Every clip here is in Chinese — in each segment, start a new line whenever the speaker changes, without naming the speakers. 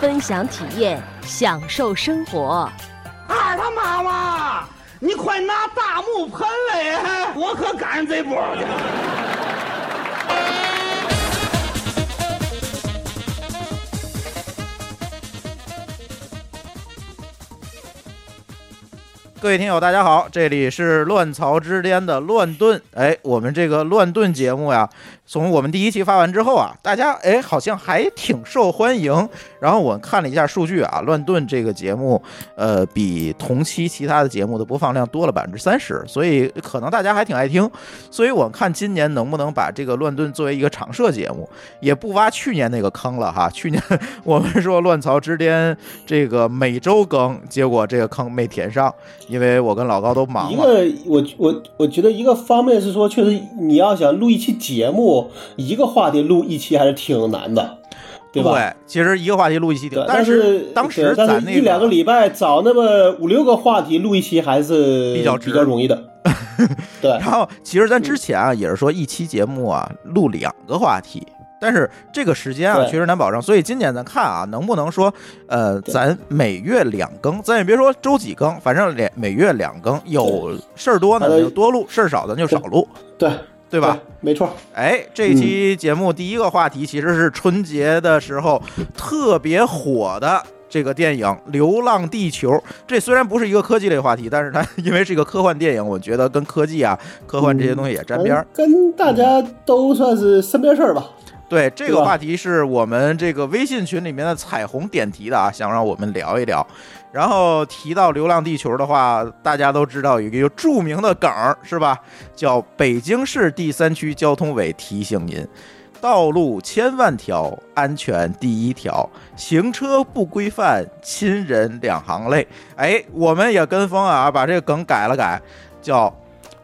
分享体验，享受生活。
二他妈妈，你快拿大木盆来，我可赶上这波去了。
各位听友，大家好，这里是乱曹之巅的乱炖。哎，我们这个乱炖节目呀，从我们第一期发完之后啊，大家哎好像还挺受欢迎。然后我看了一下数据啊，乱炖这个节目，呃，比同期其他的节目的播放量多了百分之三十，所以可能大家还挺爱听。所以我看今年能不能把这个乱炖作为一个常设节目，也不挖去年那个坑了哈。去年 我们说乱曹之巅这个每周更，结果这个坑没填上。因为我跟老高都忙
一个，我我我觉得一个方面是说，确实你要想录一期节目，一个话题录一期还是挺难的，对吧？
对，其实一个话题录一期挺，
但
是当时咱
那一两个礼拜找那么五六个话题录一期还是
比较
比较容易的。对，
然后其实咱之前啊也是说一期节目啊录两个话题。但是这个时间啊，确实难保证，所以今年咱看啊，能不能说，呃，咱每月两更，咱也别说周几更，反正两每月两更，有事儿多呢就多录，事儿少咱就少录，
对
对吧？
没错。
哎，这期节目第一个话题其实是春节的时候特别火的这个电影《流浪地球》。这虽然不是一个科技类话题，但是它因为是一个科幻电影，我觉得跟科技啊、科幻这些东西也沾边儿，
跟大家都算是身边事儿吧。
对这个话题是我们这个微信群里面的彩虹点题的啊，想让我们聊一聊。然后提到《流浪地球》的话，大家都知道有一个著名的梗儿是吧？叫北京市第三区交通委提醒您：道路千万条，安全第一条，行车不规范，亲人两行泪。哎，我们也跟风啊，把这个梗改了改，叫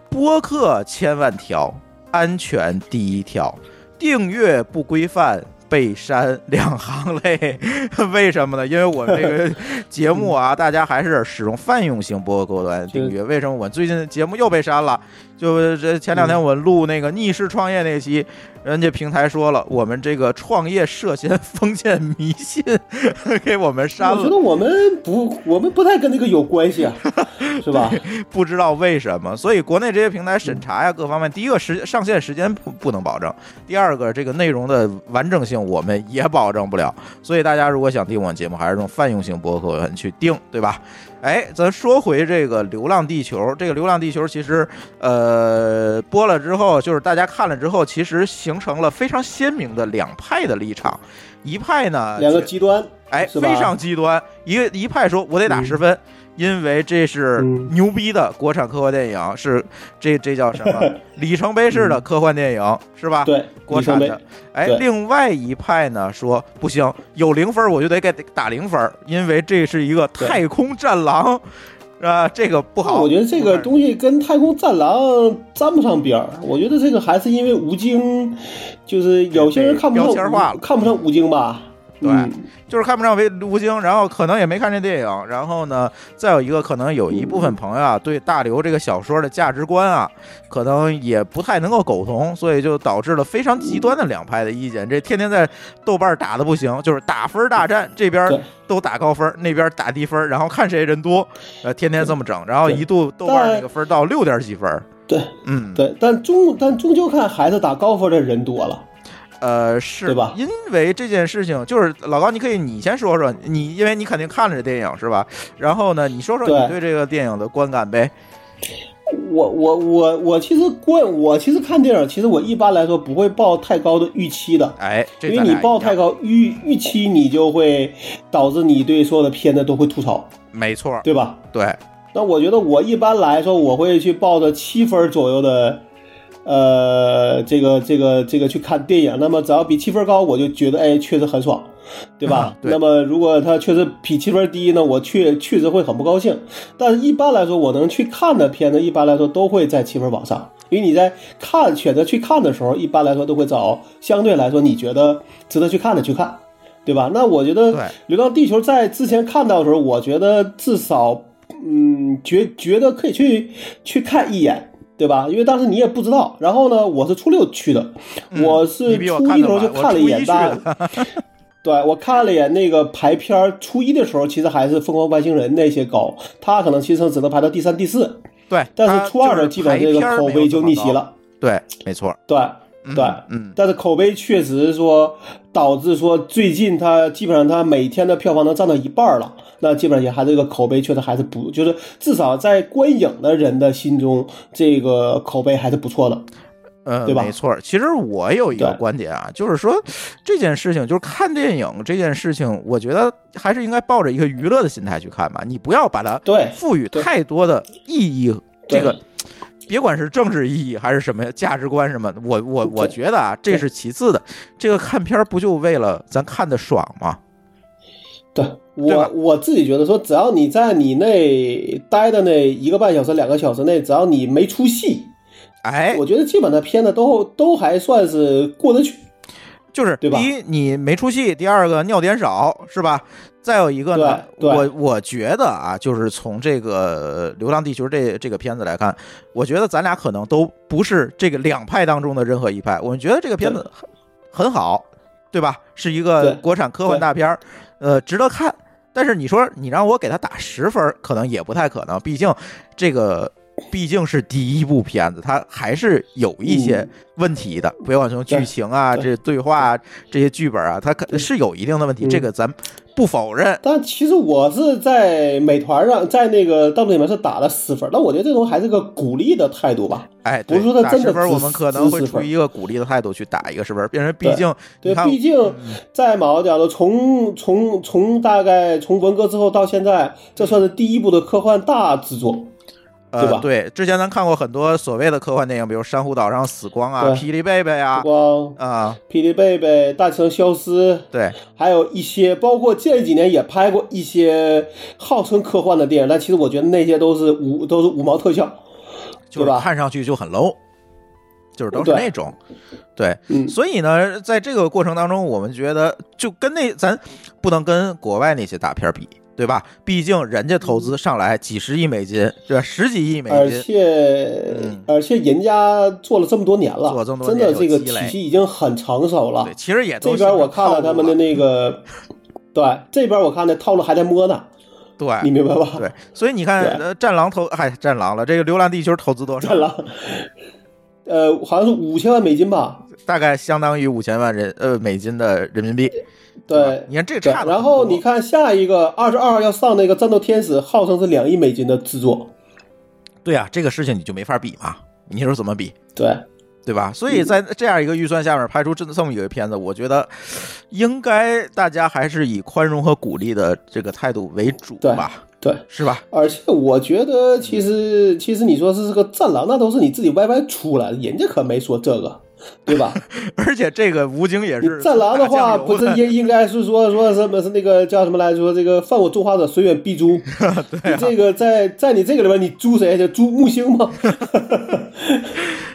播客千万条，安全第一条。订阅不规范被删两行泪，为什么呢？因为我们这个节目啊，大家还是使用泛用型播客端订阅。为什么我最近节目又被删了？就这前两天我录那个逆势创业那期，人家平台说了，我们这个创业涉嫌封建迷信，给我们删了。
我觉得我们不，我们不太跟那个有关系啊，是吧？
不知道为什么，所以国内这些平台审查呀，各方面，第一个时上线时间不不能保证，第二个这个内容的完整性我们也保证不了。所以大家如果想听我们节目，还是用泛用型博客文去订，对吧？哎，咱说回这个《流浪地球》，这个《流浪地球》其实，呃，播了之后，就是大家看了之后，其实形成了非常鲜明的两派的立场。一派呢，
两个极端，
哎，非常极端。一个一派说，我得打十分，因为这是牛逼的国产科幻电影，是这这叫什么 里程碑式的科幻电影，是吧？
对，
国产的。哎，另外一派呢说不行，有零分我就得给打零分，因为这是一个太空战狼。啊，这个不好。
我觉得这个东西跟太空战狼沾不上边儿。我觉得这个还是因为吴京，就是有些人看不上，看不上吴京吧。
对，就是看不上为吴京，然后可能也没看这电影，然后呢，再有一个可能有一部分朋友啊，对大刘这个小说的价值观啊，可能也不太能够苟同，所以就导致了非常极端的两派的意见。这天天在豆瓣打的不行，就是打分大战，这边都打高分，那边打低分，然后看谁人多，呃，天天这么整，然后一度豆瓣那个分到六点几分。
对，
嗯，
对，但终但终究看孩子打高分的人多了。
呃，是
吧？
因为这件事情，就是老高，你可以你先说说你，因为你肯定看了这电影是吧？然后呢，你说说你对这个电影的观感呗。
我我我我其实观我其实看电影，其实我一般来说不会抱太高的预期的。
哎，
因为你抱太高预预期，你就会导致你对所有的片子都会吐槽。
没错，
对吧？
对。
那我觉得我一般来说，我会去抱着七分左右的。呃，这个这个这个去看电影，那么只要比七分高，我就觉得哎，确实很爽。对吧？
对
那么如果它确实比七分低呢，我确确实会很不高兴。但是一般来说，我能去看的片子，一般来说都会在七分往上，因为你在看选择去看的时候，一般来说都会找相对来说你觉得值得去看的去看，对吧？那我觉得《流浪地球》在之前看到的时候，我觉得至少嗯觉觉得可以去去看一眼。对吧？因为当时你也不知道。然后呢，我是初六去的，我是初一的时候就
看
了一眼，
我初一去
但 对我看了一眼那个排片儿，初一的时候其实还是《疯狂外星人》那些高，他可能其实只能排到第三、第四，
对，
但是初二的
就是
基本上这个口碑就。逆袭了。
对，没错。
对对，
嗯，
但是口碑确实说导致说最近它基本上它每天的票房能占到一半了，那基本上也还这个口碑确实还是不，就是至少在观影的人的心中，这个口碑还是不错的。
嗯，
对吧
没错。其实我有一个观点啊，就是说这件事情，就是看电影这件事情，我觉得还是应该抱着一个娱乐的心态去看吧。你不要把它
对
赋予太多的意义，这个别管是政治意义还是什么价值观什么的，我我我觉得啊，这是其次的。这个看片儿不就为了咱看的爽吗？
对
对
我我自己觉得说，只要你在你那待的那一个半小时、两个小时内，只要你没出戏，
哎，
我觉得基本的片子都都还算是过得去。
就是
对吧
第一你没出戏，第二个尿点少，是吧？再有一个呢，我我觉得啊，就是从这个《流浪地球这》这个片子来看，我觉得咱俩可能都不是这个两派当中的任何一派。我们觉得这个片子很很好，对吧？是一个国产科幻大片儿，呃，值得看。但是你说你让我给他打十分儿，可能也不太可能，毕竟这个毕竟是第一部片子，它还是有一些
嗯
问题的。不要从剧情啊、
对
这对话啊、这些剧本啊，它可是有一定的问题，
嗯
这个咱不否认。
但其实我是在美团上，在那个弹幕里面是打了十分，那我觉得这种还是个鼓励的态度吧。
哎，
不是说他真的
分，
只
我们可能会出于一个鼓励的态度去打一个十分，变成毕竟
对毕竟在某个角度，从从从大概从文革之后到现在，这算是第一部的科幻大制作。对
呃，
吧？
对，之前咱看过很多所谓的科幻电影，比如《珊瑚岛上死光》啊，《霹雳贝贝》啊，
光、
啊，
霹雳贝贝、大城消失，
对，
还有一些，包括这几年也拍过一些号称科幻的电影，但其实我觉得那些都是五都是五毛特效，
就是
对吧
看上去就很 low，就是都是那种，对，
嗯，
所以呢，在这个过程当中，我们觉得就跟那咱不能跟国外那些大片比，对吧？毕竟人家投资上来几十亿美金，对吧？十几亿美金而，
且、
嗯
而且人家做了这么多年了，
做这么多年
真的这个体系已经很成熟了
对，。其实也都
这边我看了
了
他们的那个，对，这边我看的套路还在摸呢，
对
你明白吧？
对，所以你看，呃，战狼投，嗨，战狼了，这个《流浪地球》投资多少
战？狼，呃，好像是五千万美金吧？
大概相当于五千万人呃美金的人民币。吧
对，
你看这
对
差。
然后你看下一个二十二号要上那个《战斗天使》，号称是两亿美金的制作，
对啊，这个事情你就没法比嘛，你说怎么比？
对，
对吧？所以在这样一个预算下面拍出这这么一个片子，我觉得应该大家还是以宽容和鼓励的这个态度为主
对
吧，
对。
是吧？
而且我觉得，其实其实你说是这个战狼，那都是你自己歪歪出来的，人家可没说这个，对吧？
而且这个吴京也是
战狼的话，不是应应该是说说什么是那个叫什么来说，这个犯我中华者，虽远必诛。
对
这个在在你这个里边，你诛谁去？诛木星吗？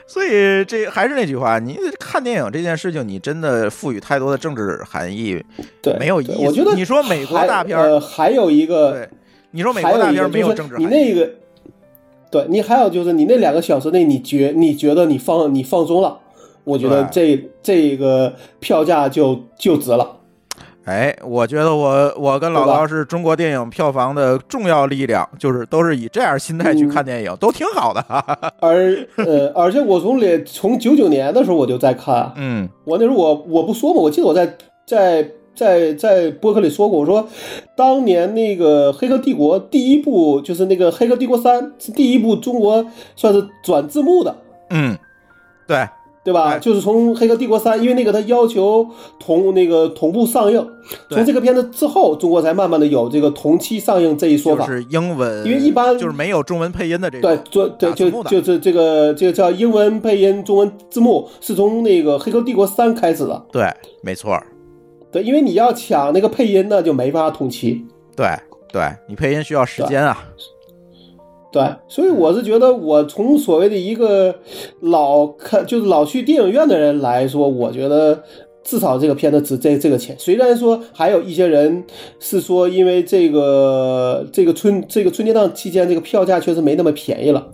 所以这还是那句话，你看电影这件事情，你真的赋予太多的政治含义
对，
没有意义。
我觉得
你说美国大片
还有一个
对，你说美国大片没有政治含义，
你那个，对你还有就是你那两个小时内，你觉你觉得你放你放松了，我觉得这这个票价就就值了。
哎，我觉得我我跟老
对吧？
高是中国电影票房的重要力量，就是都是以这样心态去看电影，都挺好的。
而呃，而且我从连从九九年的时候我就在看，
嗯，
我那时候我我不说嘛，我记得我在在在在播客里说过，我说当年那个《黑客帝国》第一部就是那个《黑客帝国三》是第一部中国算是转字幕的，
嗯，对，
对吧？
哎
就是从《黑客帝国三》，因为那个它要求同那个同步上映，从这个片子之后，中国才慢慢的有这个同期上映这一说法。
就是英文，
因为一般
就是没有中文配音的这
个
对，，
做对就就是这个这个叫英文配音、中文字幕，是从那个《黑客帝国三》开始的。
对，没错儿，
对，因为你要抢那个配音呢，就没法同期。
对对，你配音需要时间啊。
对，所以我是觉得，我从所谓的一个老看就是老去电影院的人来说，我觉得至少这个片子值这这个钱。虽然说还有一些人是说，因为这个这个春这个春节档期间，这个票价确实没那么便宜了。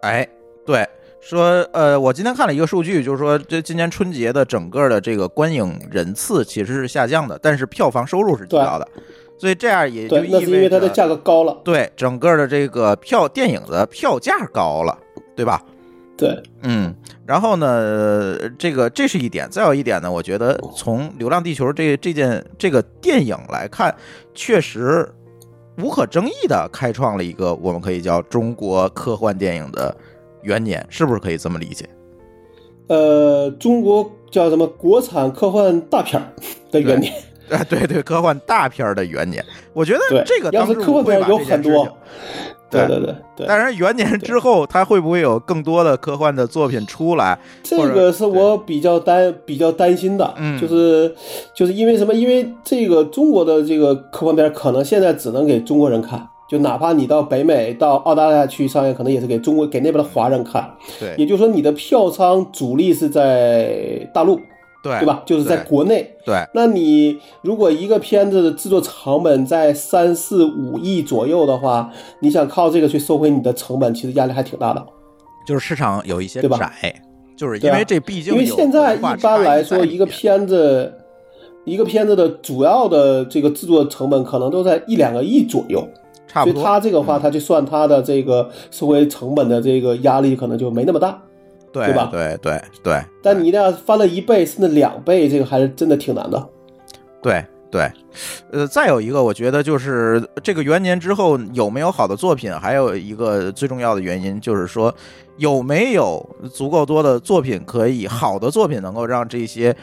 哎，对，说呃，我今天看了一个数据，就是说这今年春节的整个的这个观影人次其实是下降的，但是票房收入是提高的。所以这样也就
对，那是因为它的价格高了。
对，整个的这个票电影的票价高了，对吧？
对，
嗯，然后呢，这个这是一点，再有一点呢，我觉得从《流浪地球》这这件这个电影来看，确实无可争议的开创了一个我们可以叫中国科幻电影的元年，是不是可以这么理解？
呃，中国叫什么国产科幻大片的元年。
啊，对对，科幻大片的元年，我觉得这个
当时科幻片有很多，对对对对。
但是元年之后，它会不会有更多的科幻的作品出来？
这个是我比较担比较担心的，
嗯，
就是就是因为什么？因为这个中国的这个科幻片可能现在只能给中国人看，就哪怕你到北美、到澳大利亚去上映，可能也是给中国给那边的华人看。
对，
也就是说，你的票仓主力是在大陆。
对
对吧？就是在国内。
对，
那你如果一个片子的制作成本在三四五亿左右的话，你想靠这个去收回你的成本，其实压力还挺大的。
就是市场有一些
窄，
就是因为这毕竟
因为现在一般来说，一个片子一个片子的主要的这个制作成本可能都在一两个亿左右，
差不多。
所以他这个话，他就算他的这个收回成本的这个压力可能就没那么大。
对
吧？
对对对，
但你一定要翻了一倍甚至两倍，这个还是真的挺难的。
对对，呃，再有一个，我觉得就是这个元年之后有没有好的作品，还有一个最重要的原因就是说有没有足够多的作品可以好的作品能够让这些。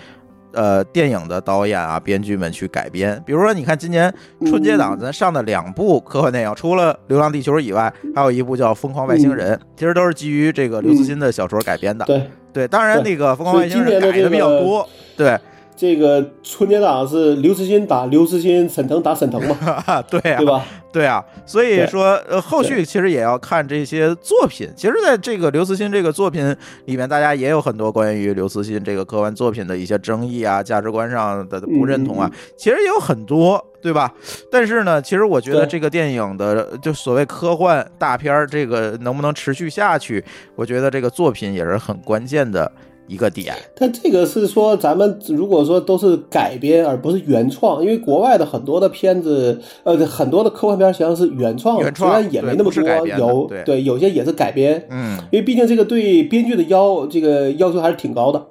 呃，电影的导演啊、编剧们去改编，比如说，你看今年春节档咱上的两部科幻电影，除了《流浪地球》以外，还有一部叫《疯狂外星人》，其实都是基于这个刘慈欣的小说改编的。
对
对，当然那个《疯狂外星人》改的比较多。对。
这个春节档是刘慈欣打刘慈欣，沈腾打沈腾嘛？
对啊，
对吧？
对啊，所以说呃，后续其实也要看这些作品。其实，在这个刘慈欣这个作品里面，大家也有很多关于刘慈欣这个科幻作品的一些争议啊，价值观上的不认同啊，其实也有很多，对吧？但是呢，其实我觉得这个电影的就所谓科幻大片儿这个能不能持续下去，我觉得这个作品也是很关键的。一个点，
但这个是说，咱们如果说都是改编而不是原创，因为国外的很多的片子，呃，很多的科幻片实际上是原创，虽然也没那么多，有
对
有些也是改编，
嗯，
因为毕竟这个对编剧的要这个要求还是挺高的，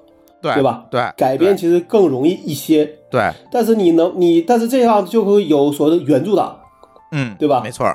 对
对吧？
对，
改编其实更容易一些，
对，
但是你能你，但是这样就会有所谓的原著党，
嗯，
对吧？
没错。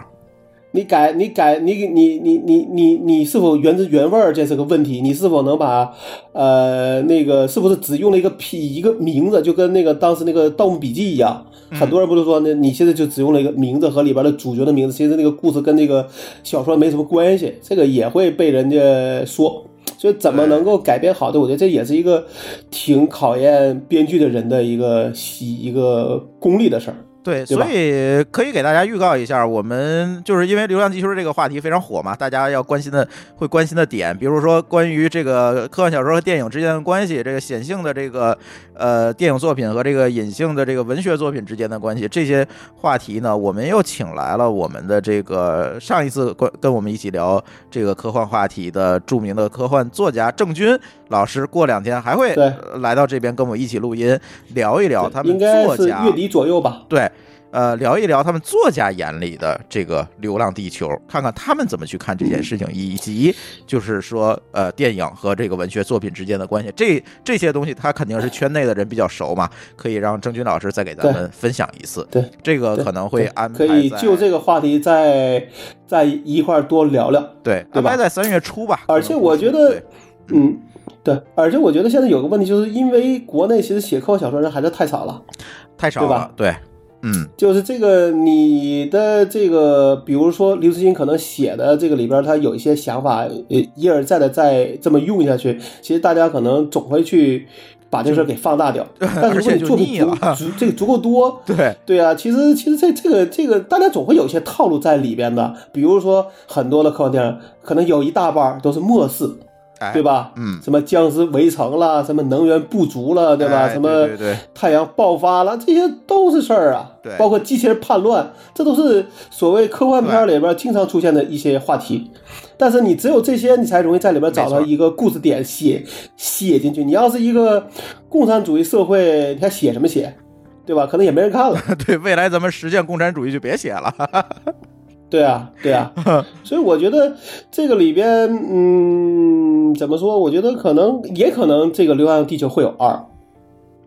你改，你改，你你你你你你是否原汁原味儿，这是个问题。你是否能把，呃，那个是不是只用了一个批一个名字，就跟那个当时那个《盗墓笔记》一样，很多人不是说呢？你现在就只用了一个名字和里边的主角的名字，其实那个故事跟那个小说没什么关系，这个也会被人家说。所以怎么能够改编好的？我觉得这也是一个挺考验编剧的人的一个一个功力的事儿。
对，所以可以给大家预告一下，我们就是因为《流浪地球》这个话题非常火嘛，大家要关心的会关心的点，比如说关于这个科幻小说和电影之间的关系，这个显性的这个呃电影作品和这个隐性的这个文学作品之间的关系，这些话题呢，我们又请来了我们的这个上一次跟跟我们一起聊这个科幻话题的著名的科幻作家郑钧老师，过两天还会来到这边跟我们一起录音，聊一聊他们作家
月底左右吧，
对。呃，聊一聊他们作家眼里的这个《流浪地球》，看看他们怎么去看这件事情，以及就是说，呃，电影和这个文学作品之间的关系。这这些东西，他肯定是圈内的人比较熟嘛，可以让郑钧老师再给咱们分享一次。
对，
这个可能会安排。
可以就这个话题再再一块多聊聊。
对，安排在三月初吧。
而且我觉得，嗯，对，而且我觉得现在有个问题，就是因为国内其实写科幻小说人还是太少了，
太少了，对。嗯，
就是这个，你的这个，比如说刘慈欣可能写的这个里边，他有一些想法，呃，一而再的再这么用下去，其实大家可能总会去把这事儿给放大掉。但是如果你
就
做的足足这个足够多，
对，
对啊，其实其实这这个这个大家总会有一些套路在里边的，比如说很多的科幻电影可能有一大半都是末世，
哎，
对？吧？
嗯，
什么僵尸围城了，什么能源不足了，对吧？
哎
什么太阳爆发了，这些都是事儿啊。
对
包括机器人叛乱，这都是所谓科幻片里边经常出现的一些话题。但是你只有这些，你才容易在里边找到一个故事点写写进去。你要是一个共产主义社会，你还写什么写？对吧？可能也没人看了。
对，未来咱们实现共产主义就别写了。
对啊，对啊，所以我觉得这个里边，嗯，怎么说？我觉得可能也可能这个《流浪地球》会有二，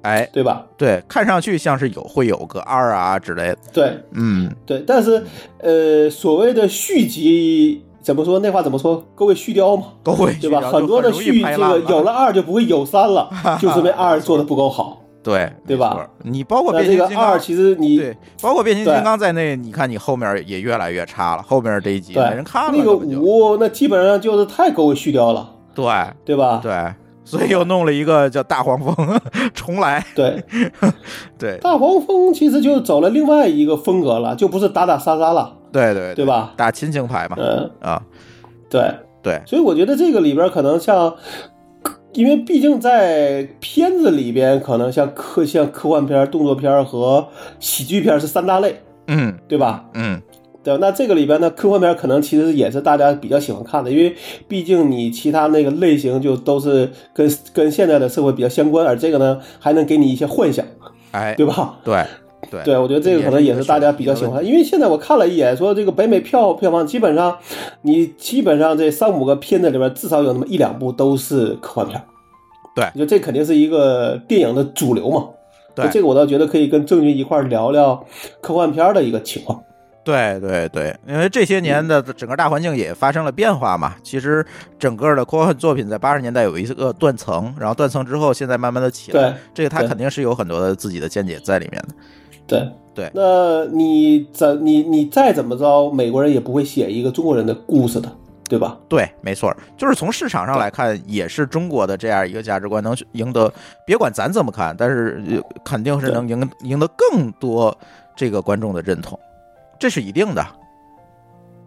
哎，
对吧？
对，看上去像是有会有个二啊之类的。
对
嗯，
对，但是呃，所谓的续集怎么说？那话怎么说？各位续貂嘛，
都会
对吧？很多的续这个有了二就不会有三了，就是因为二做的不够好。
对
对吧？
你包括变形金刚
二其实你
对，包括变形金刚在内，你看你后面也越来越差了，后面这一集
对
没人看了，
那个五，那基本上就是太狗尾续貂了，
对
对吧？
对，所以又弄了一个叫大黄蜂 重来，
对，
对
大黄蜂其实就走了另外一个风格了，就不是打打杀杀了，
对对
对吧？
打亲情牌嘛，
嗯，
啊，
对。
对
所以我觉得这个里边可能像，因为毕竟在片子里边，可能像科像科幻片、动作片和喜剧片是三大类，
嗯
对吧？
嗯，
对吧，那这个里边呢，科幻片可能其实也是大家比较喜欢看的，因为毕竟你其他那个类型就都是跟跟现在的社会比较相关，而这个呢还能给你一些幻想，
哎，
对吧？
对对
对，我觉得这个可能也是大家比较喜欢，因为现在我看了一眼，说这个北美票票房基本上，你基本上这三五个片子里边至少有那么一两部都是科幻片。
对
就这肯定是一个电影的主流嘛。
对
这个我倒觉得可以跟郑钧一块儿聊聊科幻片的一个情况。
对对对，因为这些年的整个大环境也发生了变化嘛。其实整个的科幻作品在八十年代有一个断层，然后断层之后，现在慢慢的起来。
对
这个他肯定是有很多的自己的见解在里面的。
对
对
那你怎你你再怎么着，美国人也不会写一个中国人的故事的，对吧？
对，没错，就是从市场上来看，也是中国的这样一个价值观能赢得，别管咱怎么看，但是呃肯定是能赢赢得更多这个观众的认同，这是一定的。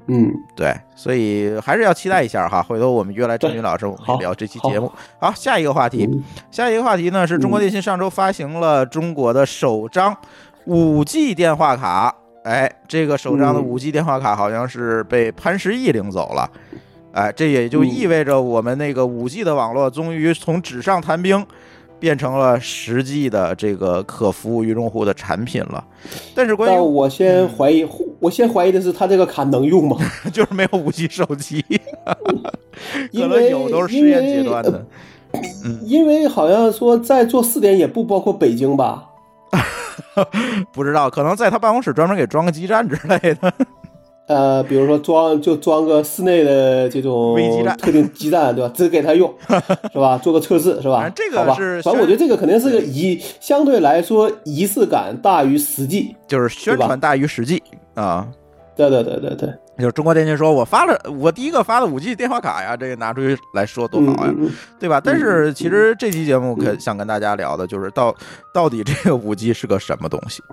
嗯，
对，所以还是要期待一下哈。回头我们约来郑
对
军老师，我们
好
聊这期节目。好，下一个话题，
嗯
下一个话题呢是中国电信上周发行了中国的首张五 G 电话卡。哎，这个首张的
嗯
五 G 电话卡好像是被潘石屹领走了。哎，这也就
嗯
意味着我们那个五 G 的网络终于从纸上谈兵。变成了实际的这个可服务于用户的产品了，但是关于
我先怀疑，我先怀疑的是他这个卡能用吗？
就是没有五 G 手机，可能有都是实验阶段的。
因为好像说在做试点也不包括北京吧？
不知道，可能在他办公室专门给装个基站之类的。
呃，比如说装就装个室内的这种
微基站
特定基站，对吧？只给他用，是吧？做个测试，是吧
反正？这个
吧
是
反正我觉得这个肯定是个仪，相对来说仪式感大于实际。
就是宣传大于实际啊。
对对对对对，
就是中国电信说，我发了，我第一个发的五 G 电话卡呀，这个拿出去来说多好呀，对吧？但是其实这期节目可想跟大家聊的就是到到底这个五 G 是个什么东西，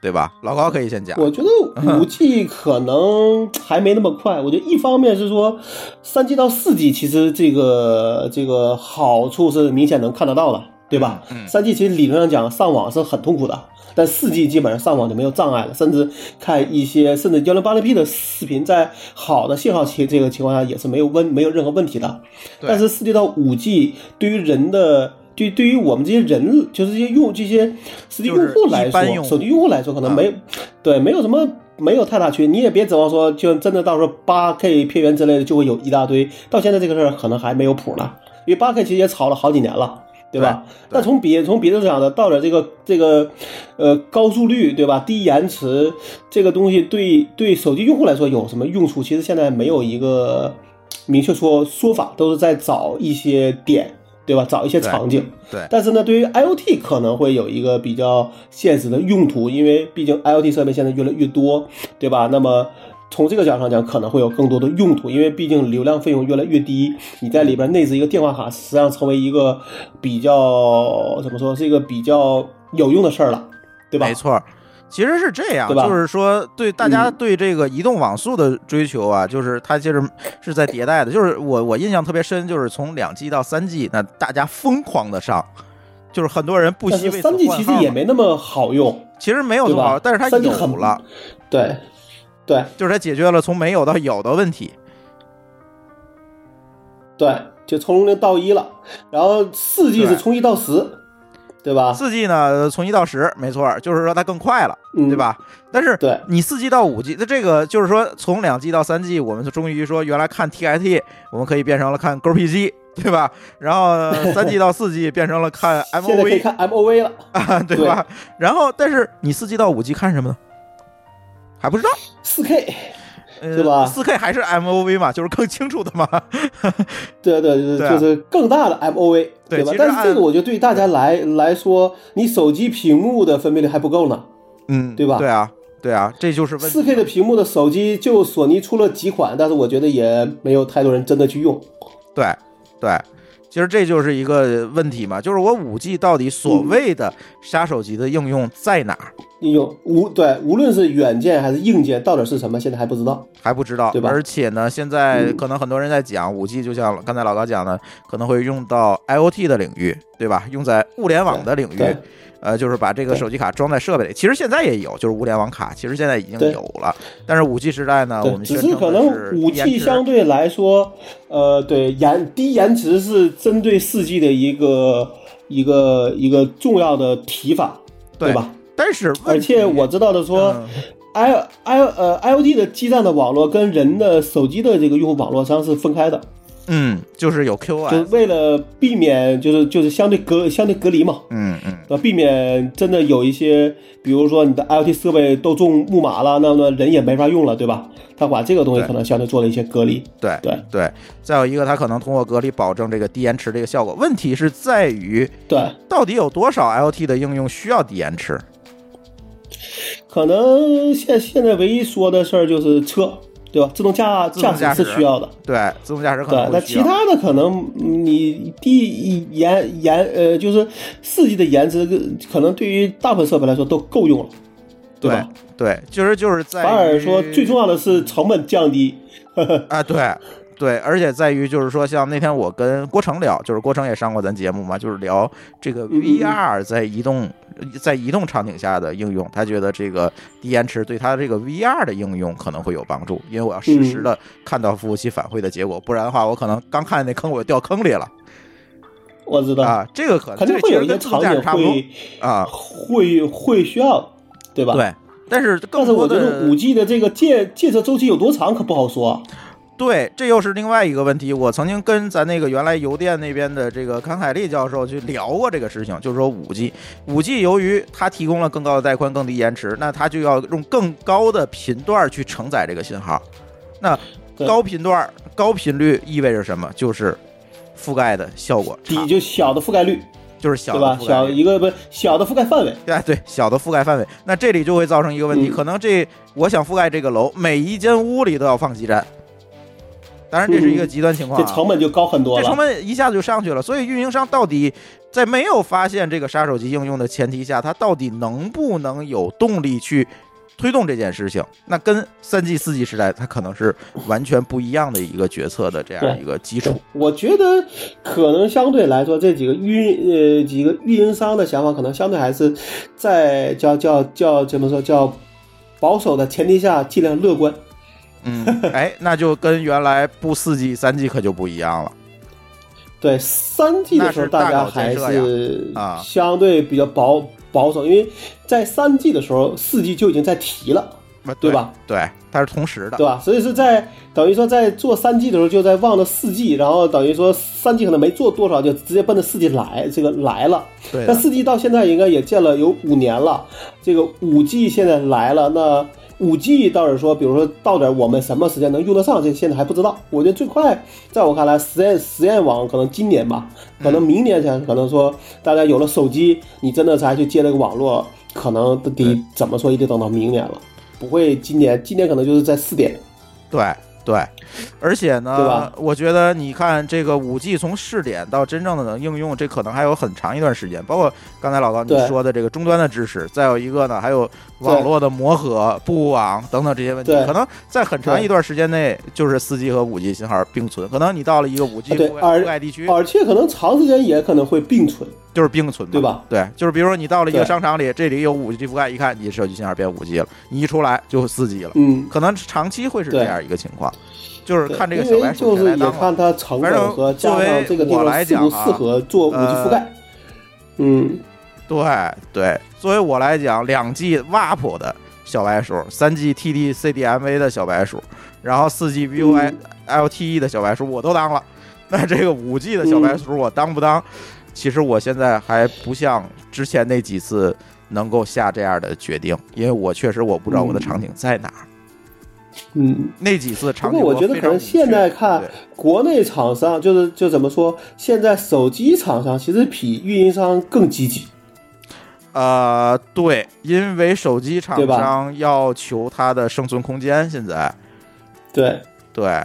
对吧？老高可以先讲。
我觉得五 G 可能还没那么快。我觉得一方面是说，三 G 到四 G 其实这个这个好处是明显能看得到的，对吧？
嗯
三 G 其实理论上讲上网是很痛苦的，但四 G 基本上上网就没有障碍了，甚至看一些甚至幺零八零 P 的视频，在好的信号情这个情况下也是没有问没有任何问题的。但是四 G 到五 G 对于人的对对于我们这些人，就是这些用这些实际用户来说，手机用户来说，可能没、对没有什么没有太大区别。你也别指望说，就真的到时候八 K 片源之类的就会有一大堆。到现在这个事儿可能还没有谱呢，因为八 K 其实也炒了好几年了。对吧？
对对
那从别从别的讲呢，到了这个这个呃高速率，对吧？低延迟这个东西对对手机用户来说有什么用处？其实现在没有一个明确说说法，都是在找一些点，对吧？找一些场景。
对
但是呢，对于 IoT 可能会有一个比较现实的用途，因为毕竟 IoT 设备现在越来越多，对吧？那么从这个角度上讲，可能会有更多的用途，因为毕竟流量费用越来越低，你在里边内置一个电话卡，实际上成为一个比较怎么说，是一个比较有用的事儿了，对吧？
没错。其实是这样，就是说，对大家
嗯
对这个移动网速的追求啊，就是它其实是在迭代的。就是我我印象特别深，就是从两 G 到三 G，那大家疯狂的上，就是很多人不惜
三 G 其实也没那么好用，
其实没有
对吧
多好，但是它
3G
有
很
了，
对，对，
就是它解决了从没有到有的问题。
对，就从零到一了。然后四 G 是从一到十，对吧？
四 G 呢，从一到十，没错，就是说它更快了，
嗯
对吧？但是
对
你四 G 到五 G，那这个就是说从两 G 到三 G，我们就终于说原来看 TIT，我们可以变成了看 GPG，对吧？然后 三 G 到四 G 变成了看
现在可以
MOV
看 MOV 了，
啊，对吧？然后但是你四 G 到五 G 看什么呢？还不知道，
四 K，
呃、
是吧
四 K 还是 MOV 嘛，就是更清楚的嘛。
对对对，
对啊
就是更大的 MOV，吧
对吧？
但是这个我觉得对大家来来说，你手机屏幕的分辨率还不够呢。
嗯，
对吧
对啊，对啊，这就是问题。
四 K 的屏幕的手机，就索尼出了几款，但是我觉得也没有太多人真的去用。
对对，其实这就是一个问题嘛，就是我五 G 到底所谓的杀手级的应用在哪儿
应用无对，无论是软件还是硬件，到底是什么，现在还不知道。
还不知道，
对吧
而且呢，现在
嗯
可能很多人在讲五 G，就像刚才老高讲的，可能会用到 IoT 的领域，对吧？用在物联网的领域。呃，就是把这个手机卡装在设备里，其实现在也有，就是物联网卡，其实现在已经有了。但是五 G 时代呢，我，们宣称的
只是可能五 G 相对来说，呃，对延低延迟是针对四 G 的一个一个一个重要的提法，
对
吧？
但是
而且我知道的说
嗯
，i i 呃 IoT 的基站的网络跟人的手机的这个用户网络上是分开的，
嗯，就是有
q o
就
为了避免就是就是相对隔相对隔离嘛，
嗯嗯，
呃，避免真的有一些，比如说你的 IoT 设备都中木马了，那么人也没法用了，对吧？他把这个东西可能相对做了一些隔离，
对
对
对。再有一个，他可能通过隔离保证这个低延迟这个效果。问题是在于，
对，
到底有多少 IoT 的应用需要低延迟？
可能现现在唯一说的事儿就是车，对吧？自动驾
驾驶
驶是需要的，
对，自动驾驶可能，会需要。
那其他的可能嗯你第颜颜呃就是四 G 的颜值，可能对于大部分设备来说都够用了，
对
吧？
对，就是就是在
反而说最重要的是成本降低，
啊，对对，而且在于就是说，像那天我跟郭成聊，就是郭成也上过咱节目嘛，就是聊这个 VR 在移动在移动场景下的应用，他觉得这个低延迟对他这个 VR 的应用可能会有帮助，因为我要实时
嗯
的看到服务器反馈的结果，不然的话，我可能刚看见那坑我就掉坑里了
我知道，
啊，这个可能
肯定会有一
个
场景
驾驶差不多
会
啊，
会会需要，对吧？。
对。但是
但
更
是我
的
觉得五 G 的这个建建设周期有多长可不好说啊。
对，这又是另外一个问题。我曾经跟咱那个原来邮电那边的这个康凯利教授去聊过这个事情，就是说五 G，五 G 由于它提供了更高的带宽、更低延迟，那它就要用更高的频段去承载这个信号。那高频段、高频率意味着什么？就是覆盖的效果差
底，就小的覆盖率，
就是小
对吧？小一个不小的覆盖范围，
对对，小的覆盖范围，那这里就会造成一个问题，
嗯
可能这我想覆盖这个楼，每一间屋里都要放基站。当然，这是一个极端情况、啊，
这成本就高很多
这成。本一下子就上去了。所以运营商到底在没有发现这个杀手级应用的前提下，它到底能不能有动力去推动这件事情？那跟三 G、四 G 时代，它可能是完全不一样的一个决策的这样一个基础。
我觉得可能相对来说，这几个运呃几个运营商的想法，可能相对还是在叫叫叫怎么说叫保守的前提下，尽量乐观。
嗯，哎，那就跟原来不四 G、三 G 可就不一样了。
对三 G 的时候，
大
家还是
啊
相对比较保保守，因为在三 G 的时候，四 G 就已经在提了。
对
对吧？
对，它是同时的。
对吧？所以是在等于说在做三 G 的时候，就在望着四 G，然后等于说三 G 可能没做多少，就直接奔着四 G 来，这个来了。
对，
那四 G 到现在应该也建了有五年了，这个五 G 现在来了，那五 G 倒是说，比如说到底我们什么时间能用得上，这现在还不知道。我觉得最快，在我看来，实验实验网可能今年吧，可能明年才可能说大家有了手机，你真的才去接这个网络，可能得怎么说也得等到明年了。不会今年，今年可能就是在试点。
对对，而且呢，我觉得你看这个五 G 从试点到真正的能应用，这可能还有很长一段时间。包括刚才老高你说的这个终端的知识，再有一个呢，还有网络的磨合、布网等等这些问题，可能在很长一段时间内，就是四 G 和五 G 信号并存。可能你到了一个五 G 覆盖地区，
而且可能长时间也可能会并存。
就是并存嘛，
对吧？
对，就是比如说你到了一个商场里，这里有五 G 覆盖，一看你手机信号变五 G 了，你一出来就四 G 了，
嗯，
可能长期会是这样一个情况，就是看这个小白鼠来当了。
看它成本和加上这个地
我来
方适合做覆盖。嗯，
对对，作为我来讲，两 G WAP 的小白鼠，三 G TD CDMA 的小白鼠，然后四 G VoI
嗯
LTE 的小白鼠我都当了，那这个五 G 的小白鼠我当不当？其实我现在还不像之前那几次能够下这样的决定，因为我确实我不知道我的场景在哪儿。
嗯，
那几次场
不
景
过我觉得可能现在看国内厂商就是就怎么说，现在手机厂商其实比运营商更积极。
呃，对，因为手机厂商要求它的生存空间，现在。
对，
对，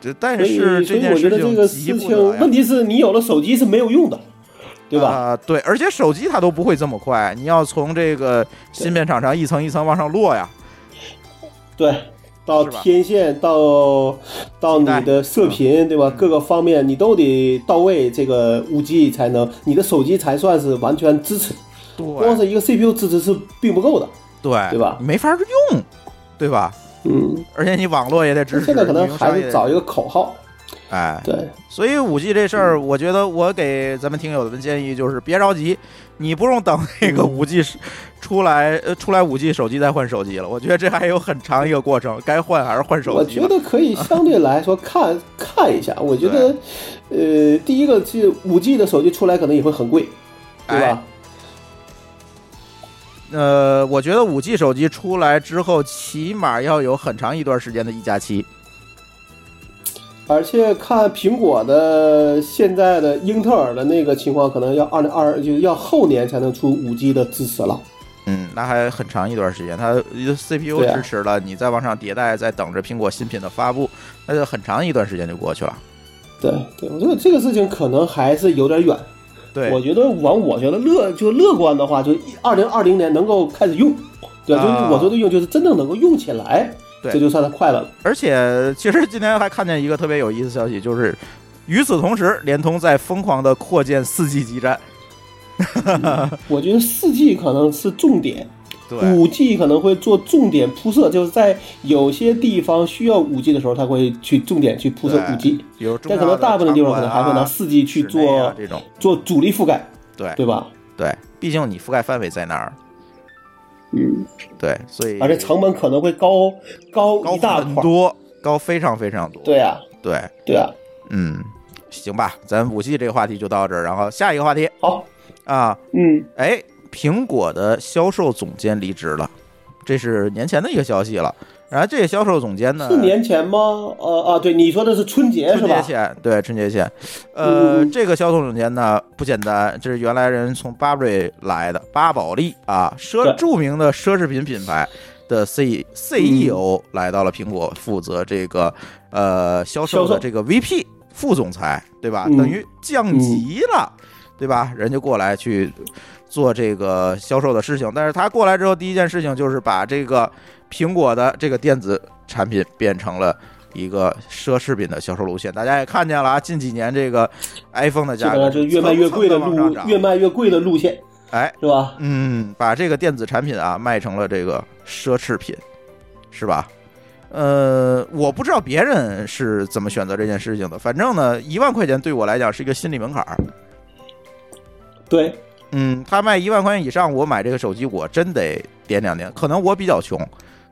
这但是这件事
我觉得这个
情急
事情，
不得
问题是你有了手机是没有用的，对吧？
啊、对，而且手机它都不会这么快，你要从这个芯片厂商一层一层往上落呀。
对，到天线到到你的射频，对吧？
嗯。
各个方面你都得到位，这个五 G 才能，你的手机才算是完全支持。光是一个 CPU 支持是并不够的，
对。
对吧？
没法用，对吧？
嗯，
而且你网络也得支持。
现在可能还是找一个口号，
哎，
对，
所以五 G 这事儿，我觉得我给咱们听友的建议就是别着急，你不用等那个
嗯
五 G 出来，呃，出来五 G 手机再换手机了。我觉得这还有很长一个过程，该换还是换手机我。
觉得可以相对来说看看一下。我觉得，呃，第一个是五 G 的手机出来可能也会很贵，对
哎
吧？
呃，我觉得五 G 手机出来之后，起码要有很长一段时间的一加期。
而且看苹果的现在的英特尔的那个情况，可能要二零二就是要后年才能出五 G 的支持了。
嗯，那还很长一段时间。它 CPU 支持了，你再往上迭代，再等着苹果新品的发布，那就很长一段时间就过去了。
对对，我觉得这个事情可能还是有点远。
对，
我觉得往我觉得乐就乐观的话，就二零二零年能够开始用，对？
啊
就是我说的用，就是真正能够用起来，
对。
这就算他快乐了。
而且其实今天还看见一个特别有意思的消息，就是与此同时，联通在疯狂的扩建四 G 基站。
我觉得四 G 可能是重点，
对，
五 G 可能会做重点铺设，就是在有些地方需要五 G 的时候，它会去重点去铺设
对
五 G，
比如
但可能大部分的地方可能还会拿
啊
四 G 去做
这种，
做主力覆盖，
对。
对吧？
对，毕竟你覆盖范围在那儿，
嗯，
对，所以
而且成本可能会高高
高
一大块。
很多，高非常非常多。
对啊、
对，
对啊、
嗯，行吧，咱五 G 这个话题就到这儿，然后下一个话题
好，
啊，
嗯，
哎，苹果的销售总监离职了，这是年前的一个消息了。然后这个销售总监呢，
四年前吗？呃啊，对，你说的是春节是吧
春节？前，对春节前，呃，
嗯
这个销售总监呢不简单，这是原来人从巴瑞来的巴宝莉啊，奢著名的奢侈品品牌的 C CEO 来到了苹果，负责这个呃销售的这个 VP 副总裁，对吧？
嗯
等于降级了，对吧？人就过来去做这个销售的事情，但是他过来之后，第一件事情就是把这个苹果的这个电子产品变成了一个奢侈品的销售路线。大家也看见了啊，近几年这个 iPhone 的价格
就越卖越贵的路越卖越贵的路线
哎，
是吧？
嗯，把这个电子产品啊卖成了这个奢侈品，是吧？呃，我不知道别人是怎么选择这件事情的，反正呢，一万块钱对我来讲是一个心理门槛儿。
对，
嗯，他卖一万块钱以上，我买这个手机，我真得掂量掂。可能我比较穷，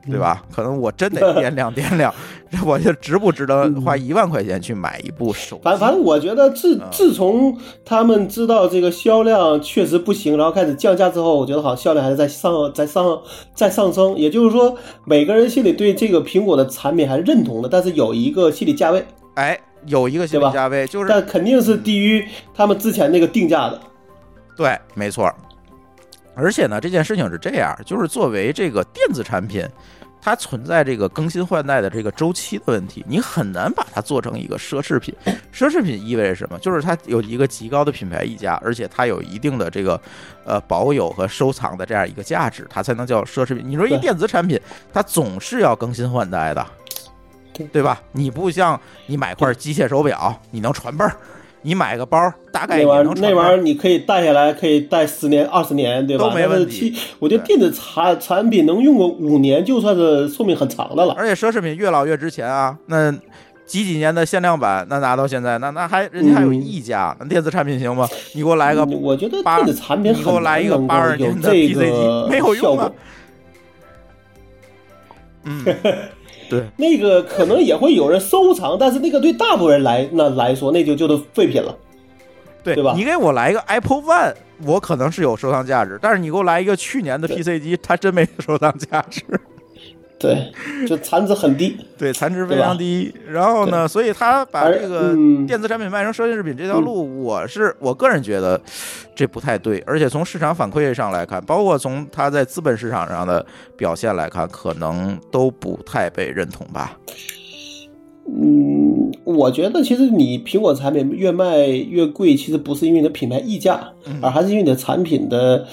对吧？可能我真得掂量掂量，这 我就值不值得花一万块钱去买一部手机？
反反正我觉得自
嗯
自从他们知道这个销量确实不行，然后开始降价之后，我觉得好像销量还是在上在上在上升。也就是说，每个人心里对这个苹果的产品还是认同的，但是有一个心理价位，
哎，有一个心理价位，就是
但肯定是低于他们之前那个定价的。
对，没错儿。而且呢，这件事情是这样，就是作为这个电子产品，它存在这个更新换代的这个周期的问题，你很难把它做成一个奢侈品。奢侈品意味着什么？就是它有一个极高的品牌溢价，而且它有一定的这个呃保有和收藏的这样一个价值，它才能叫奢侈品。你说一电子产品，它总是要更新换代的，
对
对吧？你不像你买块机械手表，你能传辈儿；你买个包，大概也
那玩意
能
那玩意儿。你可以带下来，可以带十年、二十年，对吧？
都没问题
我觉得电子产产品能用个五年，就算是寿命很长的了。
而且奢侈品越老越值钱啊，那几几年的限量版，那拿到现在，那那还人家还有
嗯
溢价，那电子产品行吗？你给我来个
嗯我觉得电子产品
你给我来一个
难能够
82
有
年的
这
PC
个
机没有用啊。嗯，对，
那个可能也会有人收藏，但是那个对大部分人来那来说，那就就是废品了。
对
对吧
你给我来一个 Apple One，我可能是有收藏价值，但是你给我来一个去年的 PC 机，它真没收藏价值。
对，就残值很低。
对，残值非常低。然后呢，所以他把这个
嗯
电子产品卖成奢侈品这条路，我是我个人觉得这不太对。而且从市场反馈上来看，包括从他在资本市场上的表现来看，可能都不太被认同吧。
嗯，我觉得其实你苹果产品越卖越贵，其实不是因为你的品牌溢价，
嗯
而还是因为你的产品的，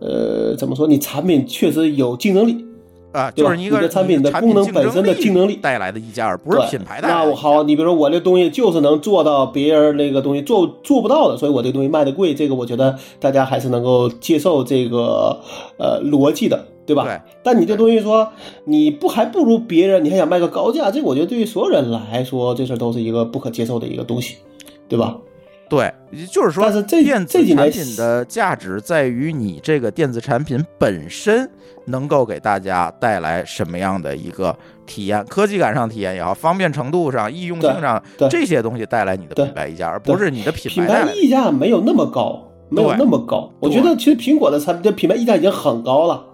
呃，怎么说？你产品确实有竞争力。
啊，
对吧
就是一个
你的产品的功能本身的竞争力
带来的溢价，而不是
对
品牌带来的。
那我好，你比如说我这东西就是能做到别人那个东西做做不到的，所以我这东西卖的贵，这个我觉得大家还是能够接受这个呃逻辑的，对吧？
对
但你这东西说你不还不如别人，你还想卖个高价，这我觉得对于所有人来说，这事儿都是一个不可接受的一个东西，对吧？
对，就是说，
但是这
电子产品的价值在于你这个电子产品本身能够给大家带来什么样的一个体验，科技感上体验也好，方便程度上、易用性上这些东西带来你的品牌溢价，而不是你的品
品
牌
溢价没有那么高，没有那么高。我觉得其实苹果的产品的品牌溢价已经很高了。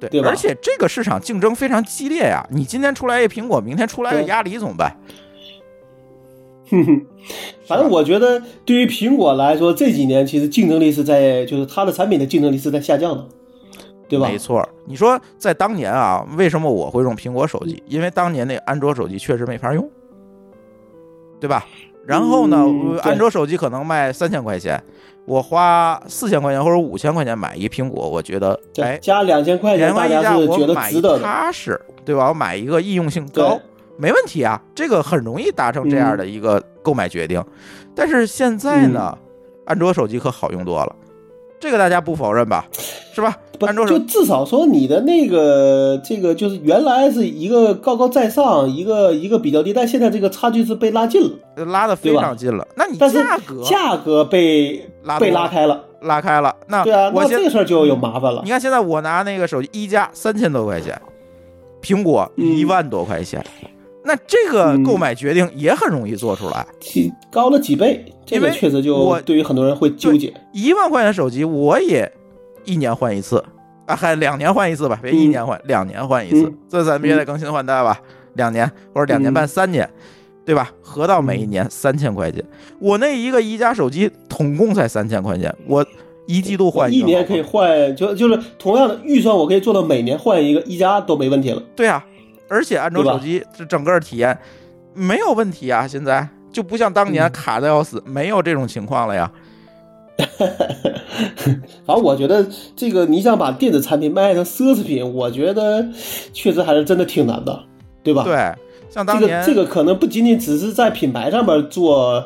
对，而且这个市场竞争非常激烈呀，你今天出来一苹果，明天出来个鸭梨怎么办？
哼哼，反正我觉得对于苹果来说，这几年其实竞争力是在，就是它的产品的竞争力是在下降的，对吧？
没错，你说在当年啊，为什么我会用苹果手机？因为当年那安卓手机确实没法用，对吧？然后呢，
嗯
安卓手机可能卖三千块钱，我花四千块钱或者五千块钱买一苹果，我觉得
对
哎，
加两千块钱，大家是觉得值得的。
踏实，对吧？我买一个易用性高
对，
没问题啊，这个很容易达成这样的一个购买决定。但是现在呢，
嗯
安卓手机可好用多了，这个大家不否认吧？是吧？安卓手
就至少说你的那个这个就是原来是一个高高在上，一个一个比较低，但现在这个差距是被拉近了，
拉的非常近了，那你
但是
价格
价格被被
拉被
拉开了。
拉开了，那
对啊，那这事儿就有麻烦了
你。看现在我拿那个手机一加三千多块钱，苹果
嗯
一万多块钱，那这个
嗯。
购买决定也很容易做出来。
提高了几倍，这个确实就对于很多人会纠结。
一万块钱手机我也一年换一次。啊，还两年换一次吧，别一年换，两年换一次。
嗯，
这咱别再更新换代吧，两年或者两年半、三年，对吧？合到每一年三千块钱，我那一个一加手机统共才三千块钱，我一季度换
一年可以换，就就是同样的预算，我可以做到每年换一个，一加都没问题了。
对啊，而且安卓手机这整个体验没有问题啊，现在就不像当年
嗯
卡的要死，没有这种情况了呀。
反正我觉得这个你想把电子产品卖成奢侈品，我觉得确实还是真的挺难的，对吧？
对，像当年
这个这个可能不仅仅只是在品牌上面做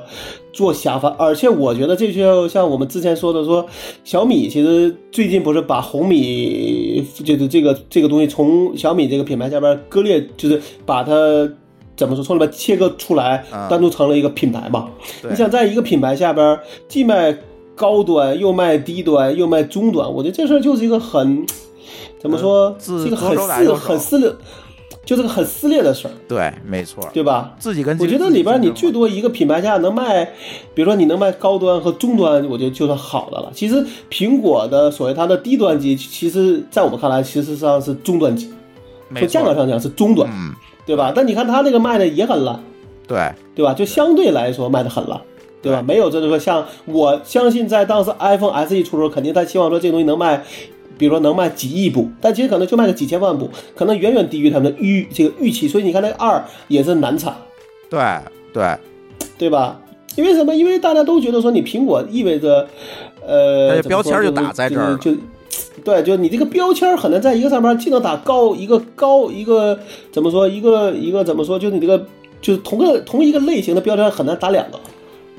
做想法，而且我觉得这就像我们之前说的说，小米其实最近不是把红米就是这个这个东西从小米这个品牌下边割裂，就是把它。怎么说？从里面切割出来
啊，
单独成了一个品牌嘛？
对
你想在一个品牌下边，既卖高端，又卖低端，又卖中端，我觉得这事儿就是一个很怎么说？
嗯
是一个很撕
左手打右手
很撕裂，就是个很撕裂的事儿，
对，没错，
对吧？
自己跟
我觉得里边你最多一个品牌下能卖，比如说你能卖高端和中端，我觉得就算好的了。其实苹果的所谓它的低端机，其实在我们看来，其实上是中端机，从价格，上讲是中端，
嗯，
对吧？但你看它那个卖的也很烂，
对，
对吧？就相对来说卖的很烂。对吧？没有，就是说，像我相信，在当时 iPhone SE 出的时候，肯定他希望说这个东西能卖比如说能卖几亿部，但其实可能就卖个几千万部，可能远远低于他们的预这个预期。所以你看那个二也是难产，
对对，
对吧？因为什么？因为大家都觉得说你苹果意味着，呃，
标签就打在这儿了
就就对，就你这个标签很难在一个上面既能打高一个高一个怎么说一个一个怎么说？就你这个就是同个同一个类型的标签很难打两个，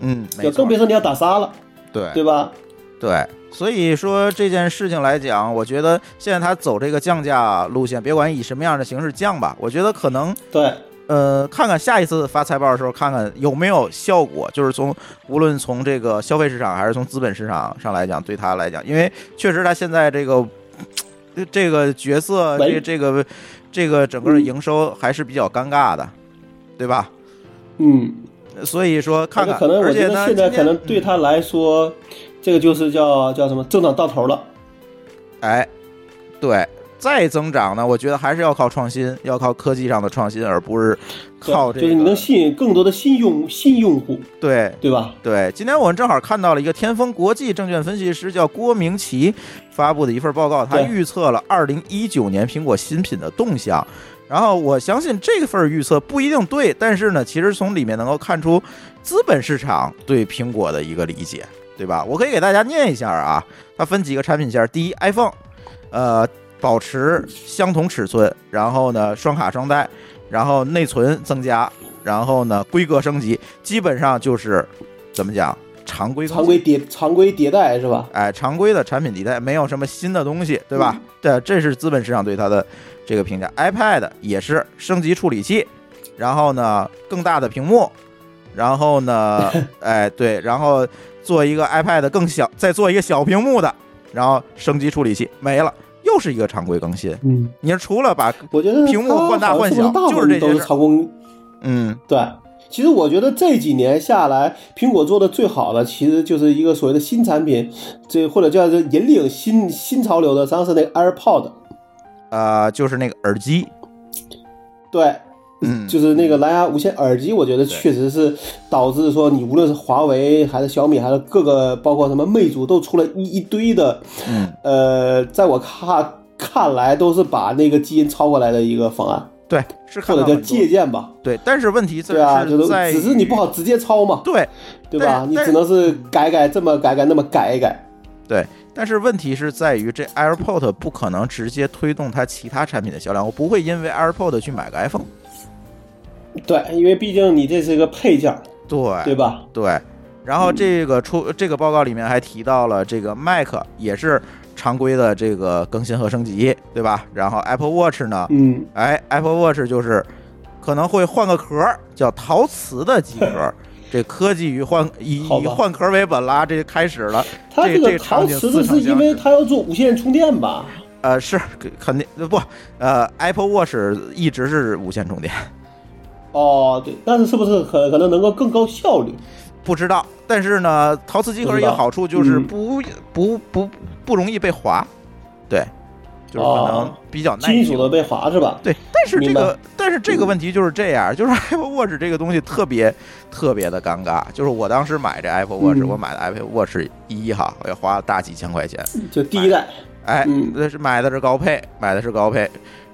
嗯，
就更别说你要打仨了，
对
对吧？
对，所以说这件事情来讲，我觉得现在他走这个降价路线，别管以什么样的形式降吧，我觉得可能
对，
呃，看看下一次发财报的时候，看看有没有效果，就是从无论从这个消费市场还是从资本市场上来讲，对他来讲，因为确实他现在这个呃 这个角色，
喂
这这个这个整个的营收还是比较尴尬的，对吧？
嗯。
所以说看看，
可能我
而且呢，
觉得现在可能对他来说，这个就是叫叫什么增长到头了。
哎，对，再增长呢，我觉得还是要靠创新，要靠科技上的创新，而不是靠这个。
就是你能吸引更多的新用新用户，
对
对吧？
对，今天我们正好看到了一个天风国际证券分析师叫郭明奇发布的一份报告，他预测了二零一九年苹果新品的动向。然后我相信这份预测不一定对，但是呢，其实从里面能够看出资本市场对苹果的一个理解，对吧？我可以给大家念一下啊，它分几个产品线：第一，iPhone，呃，保持相同尺寸，然后呢，双卡双待，然后内存增加，然后呢，规格升级，基本上就是怎么讲，常规
常规迭常规迭代是吧？
哎，常规的产品迭代，没有什么新的东西，对吧？对，这是资本市场对它的这个评价。iPad 也是升级处理器，然后呢，更大的屏幕，然后呢，哎，对，然后做一个 iPad 更小，再做一个小屏幕的，然后升级处理器没了，又是一个常规更新。
嗯，
你说除了把，
我觉得
屏幕换大换小就是这些
常规。
嗯，
对，其实我觉得这几年下来，苹果做的最好的，其实就是一个所谓的新产品，这或者叫做引领新新潮流的，实际上是那个 AirPod。
呃，就是那个耳机，
对，
嗯，
就是那个蓝牙无线耳机，我觉得确实是导致说你无论是华为还是小米，还是各个包括什么魅族，都出了一一堆的，
嗯，
呃，在我看看来都是把那个基因抄过来的一个方案，
对，是看
或者叫借鉴吧。
对，但是问题在
对啊，就是只是你不好直接抄嘛，
对
对吧？你只能是改改这么改改那么改一改。
对，但是问题是在于这 AirPod 不可能直接推动它其他产品的销量，我不会因为 AirPod 去买个 iPhone。
对，因为毕竟你这是一个配件，
对
对吧？
对，然后这个出这个报告里面还提到了这个 Mac 也是常规的这个更新和升级，对吧？然后 Apple Watch 呢，
嗯，
哎，Apple Watch 就是可能会换个壳儿，叫陶瓷的机 壳。这科技与换以以换壳为本啦，这就开始了。这
它这个陶瓷的是因为它要做无线充电吧？
呃是肯定不呃 Apple Watch 一直是无线充电，
哦，对，但是是不是可可能能够更高效率？
不知道。但是呢，陶瓷机壳
不知道
一个好处就是
嗯
不、不不不容易被划，对，就是可能
哦
比较耐用。
金属的被划是吧？
对，但是这个但是这个问题就是这样，就是 Apple Watch 这个东西特别特别的尴尬。就是我当时买这 Apple Watch，、
嗯
我买的 Apple Watch 一哈，我要花了大几千块钱。
就第一代，
哎，
嗯
那是买的是高配，买的是高配。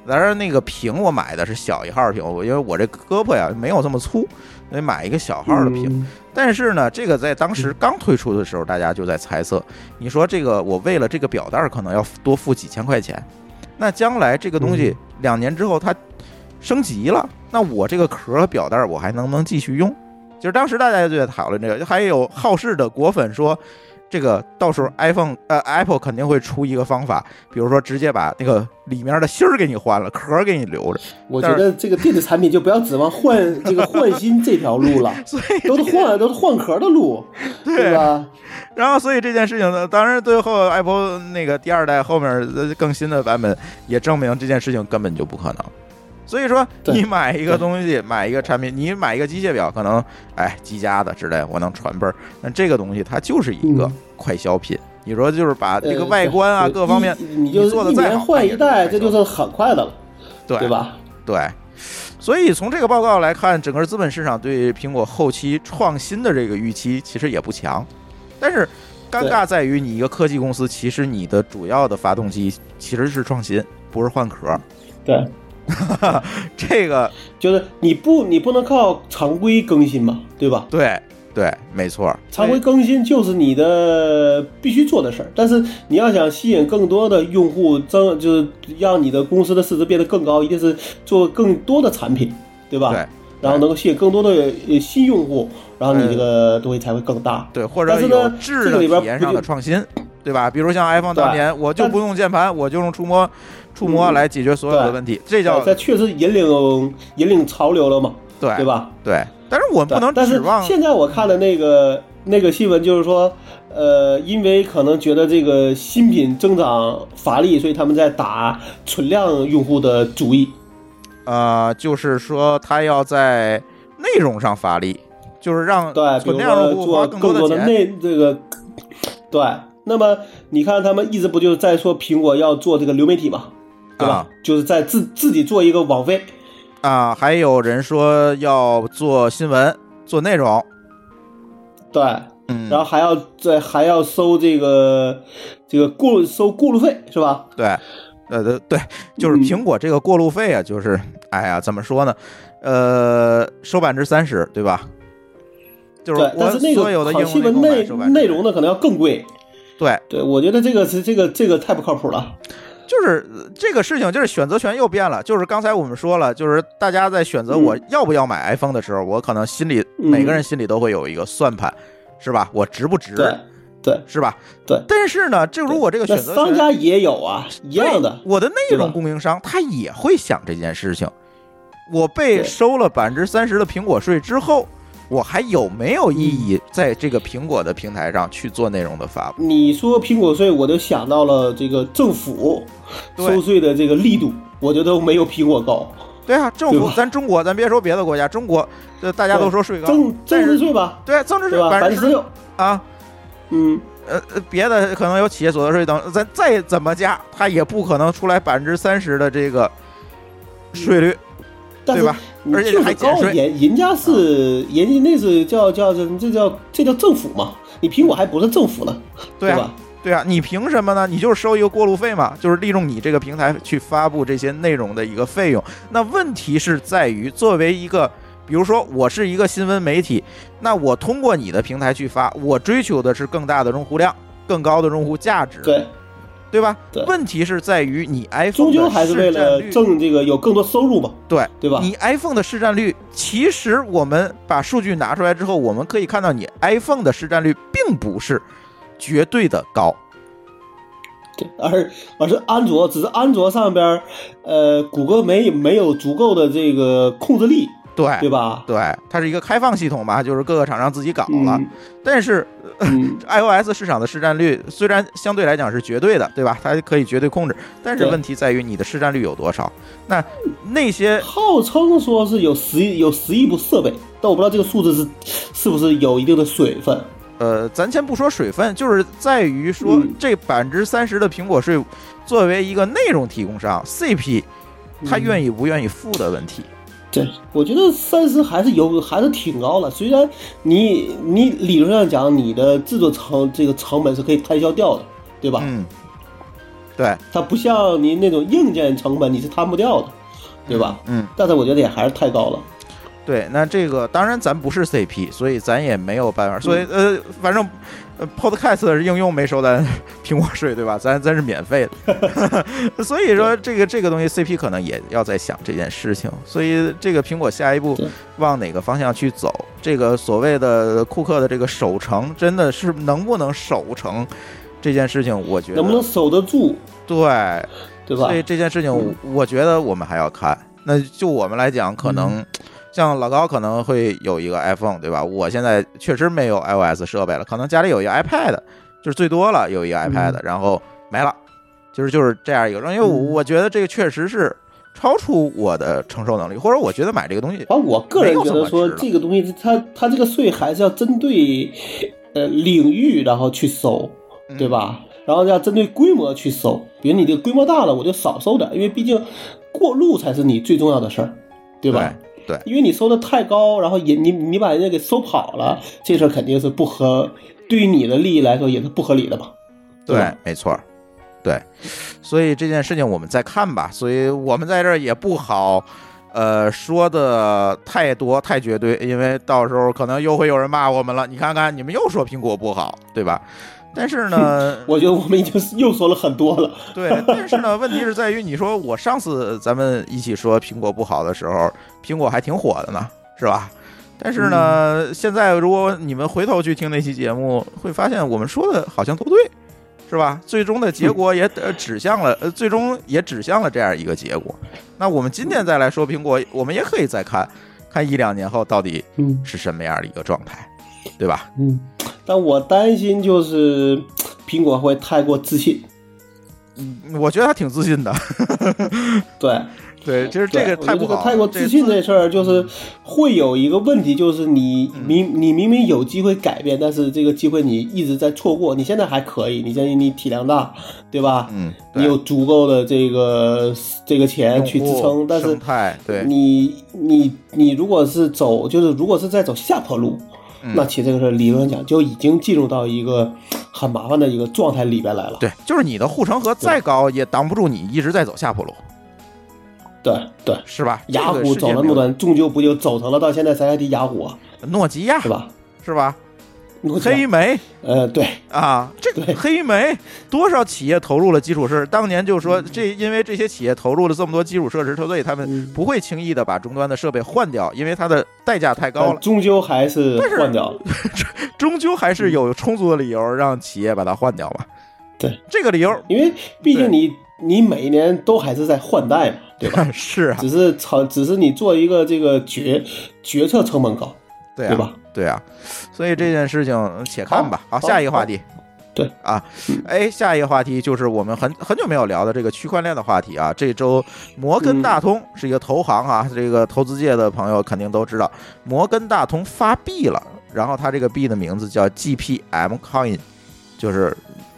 当然，那个屏我买的是小一号屏，我因为我这胳膊呀没有这么粗，所以买一个小号的屏。
嗯
但是呢，这个在当时刚推出的时候，大家就在猜测，你说这个我为了这个表带儿可能要多付几千块钱，那将来这个东西两年之后它升级了，那我这个壳和表带儿我还能不能继续用？就是当时大家就在讨论这个，还有好事的果粉说。这个到时候 iPhone 呃 Apple 肯定会出一个方法，比如说直接把那个里面的芯儿给你换了，壳儿给你留着。
我觉得这个电子产品就不要指望换 这个换新这条路了，
所以
都是换都是换壳的路，对吧？
然后，所以这件事情呢，当然最后 Apple 那个第二代后面呃更新的版本也证明这件事情根本就不可能。所以说，你买一个东西，买一个产品，你买一个机械表，可能哎积家的之类，我能传辈儿。但这个东西它就是一个
嗯
快消品。你说就是把这个
呃
外观啊各方面
你就
做的再好，
一年换一代，这就是
是
很快的了，
对
对？吧？
对。所以从这个报告来看，整个资本市场对苹果后期创新的这个预期其实也不强。但是尴尬在于你一个科技公司，其实你的主要的发动机其实是创新，不是换壳。
对，
这个
就是你不你不能靠常规更新嘛，对吧？
对对，没错。
常规更新就是你的必须做的事儿，但是你要想吸引更多的用户，增就是让你的公司的市值变得更高，一定是做更多的产品，对吧？
对。
然后能够吸引更多的呃新用户，然后你这个东西才会更大。
对，或者
是
有
呢
质的
这个里边
体验上的创新，对吧？比如像 iPhone
对
当年，我就不用键盘，我就用触摸触摸
嗯
来解决所有的问题，这叫
这确实引领引领潮流了嘛，
对
对吧？
对。但是我们不能
但是现在我看的那个那个新闻，就是说，呃，因为可能觉得这个新品增长乏力，所以他们在打存量用户的主意。
呃，就是说他要在内容上发力，就是让
对，
量用户花
做更多的
钱。
内这个，对。那么你看，他们一直不就是在说苹果要做这个流媒体嘛，对吧？
啊
就是在自自己做一个网飞，
啊，还有人说要做新闻、做内容，
对，
嗯，
然后还要再还要收这个这个过收过路费是吧？
对，呃，对对，就是
嗯
苹果这个过路费啊，就是，哎呀，怎么说呢？呃，收百分之三十，对吧？就是
对，但
我
是那
所有的应
个好新闻内内容呢，可能要更贵。
对，
对，我觉得这个是这个这个太不靠谱了。
就是呃这个事情，就是选择权又变了。就是刚才我们说了，就是大家在选择
嗯
我要不要买 iPhone 的时候，我可能心里
嗯
每个人心里都会有一个算盘，是吧？我值不值？
对对
是吧？
对。
但是呢，这如果这个选择权
商家也有啊，一样的。
我的内容供应商他也会想这件事情。我被收了百分之三十的苹果税之后，我还有没有意义在这个苹果的平台上去做内容的发布？
你说苹果税，我就想到了这个政府收税的这个力度，我觉得没有苹果高。
对啊，政府咱中国，咱别说别的国家，中国这大家都说税高，
增增值税吧，
对增值税？百分之
百分之十六。
啊，
嗯，
呃呃，别的可能有企业所得税等，咱再怎么加，它也不可能出来百分之三十的这个税率，
但是
对吧？而且还减税
人人家是人家那是叫叫这这叫这叫政府嘛，你苹果还不是政府呢，
对啊
吧？
对啊，你凭什么呢？你就是收一个过路费嘛，就是利用你这个平台去发布这些内容的一个费用。那问题是在于，作为一个，比如说我是一个新闻媒体，那我通过你的平台去发，我追求的是更大的用户量、更高的用户价值，
对，
对吧？
对
问题是在于你 iPhone
终究
的
还是为了
市占率
挣这个有更多收入嘛，
对
对吧？
你 iPhone 的市占率，其实我们把数据拿出来之后，我们可以看到你 iPhone 的市占率并不是绝对的高。
对，而而是安卓，只是安卓上边儿，呃，谷歌没没有足够的这个控制力，
对
对吧？
对，它是一个开放系统嘛，就是各个厂商自己搞了。
嗯
但是
嗯，
iOS 市场的市占率虽然相对来讲是绝对的，对吧？它可以绝对控制，但是问题在于你的市占率有多少。那那些
号称说是有十亿有十亿部设备，但我不知道这个数字是是不是有一定的水分。
呃，咱先不说水分，就是在于说
嗯
这百分之三十的苹果税，作为一个内容提供商 CP，他
嗯
愿意不愿意付的问题。
对，我觉得三十还是有，还是挺高的。虽然你你理论上讲，你的制作成这个成本是可以摊销掉的，对吧？
嗯，对，
它不像你那种硬件成本你是摊不掉的，对吧？
嗯，
但是我觉得也还是太高了。
对，那这个当然咱不是 CP，所以咱也没有办法。所以呃，反正呃 Podcast 的应用没收咱苹果税，对吧？咱咱是免费的。所以说这个这个东西 CP 可能也要在想这件事情。所以这个苹果下一步往哪个方向去走？这个所谓的库克的这个守城，真的是能不能守成这件事情？我觉得
能不能守得住，
对。
对吧
所？以这件事情我，觉得我们还要看。那就我们来讲，可
嗯
能像老高可能会有一个 iPhone，对吧？我现在确实没有 iOS 设备了，可能家里有一个 iPad，就是最多了有一个 iPad，、
嗯
然后没了，就是就是这样一个。因为我觉得这个确实是超出我的承受能力，或者我觉得买这个东西
反正我个人觉得说
这
个东西它，它这个税还是要针对呃领域，然后去收，
嗯
对吧？然后要针对规模去收，比如你这个规模大了，我就少收点，因为毕竟过路才是你最重要的事儿，对吧？
对
因为你收的太高，然后也你你把人家给收跑了，这事儿肯定是不合，对于你的利益来说也是不合理的嘛。对
对，没错，对，所以这件事情我们再看吧。所以我们在这儿也不好，呃，说的太多太绝对，因为到时候可能又会有人骂我们了。你看看，你们又说苹果不好，对吧？但是呢，
我觉得我们已经又说了很多了。
对，但是呢，问题是在于，你说我上次咱们一起说苹果不好的时候，苹果还挺火的呢，是吧？但是呢，现在如果你们回头去听那期节目，会发现我们说的好像都对，是吧？最终的结果也呃指向了，呃，最终也指向了这样一个结果。那我们今天再来说苹果，我们也可以再看看一两年后到底
嗯
是什么样的一个状态，对吧？
嗯，但我担心就是苹果会太过自信。
嗯我觉得他挺自信的，
对，
对，就是这个太不好，
太过自信
这
这事儿，就是会有一个问题，就是你
嗯
明你明明有机会改变，但是这个机会你一直在错过。你现在还可以，你相信你体量大，对吧？
嗯，
你有足够的这个这个钱去支撑，但是你你你如果是走，就是如果是在走下坡路，
嗯
那其实这个是理论上讲就已经进入到一个很麻烦的一个状态里边来了。
对，就是你的护城河再高也挡不住你一直在走下坡路，
对对，
是吧？
雅虎走了那么短，终究不就走成了到现在谁还提雅虎啊，
诺基亚
是吧？
是吧？黑莓
呃，对，
啊，这
个
黑莓多少企业投入了基础设施？当年就说这，因为这些企业投入了这么多基础设施，所以他们
嗯
不会轻易的把终端的设备换掉，因为它的代价太高了。
终究还是换掉了。
终究还是有充足的理由让企业把它换掉吧。
对，
这个理由
因为毕竟你你每一年都还是在换代嘛，对吧？
是啊，
只是成，只是你做一个这个决决策成本高，
对啊，
对吧？
对啊，所以这件事情且看吧。好，
好
下一个话题。
对
啊，哎，下一个话题就是我们很很久没有聊的这个区块链的话题啊。这周摩根大通是一个投行啊，这个投资界的朋友肯定都知道，摩根大通发币了，然后它这个币的名字叫 GPM Coin，就是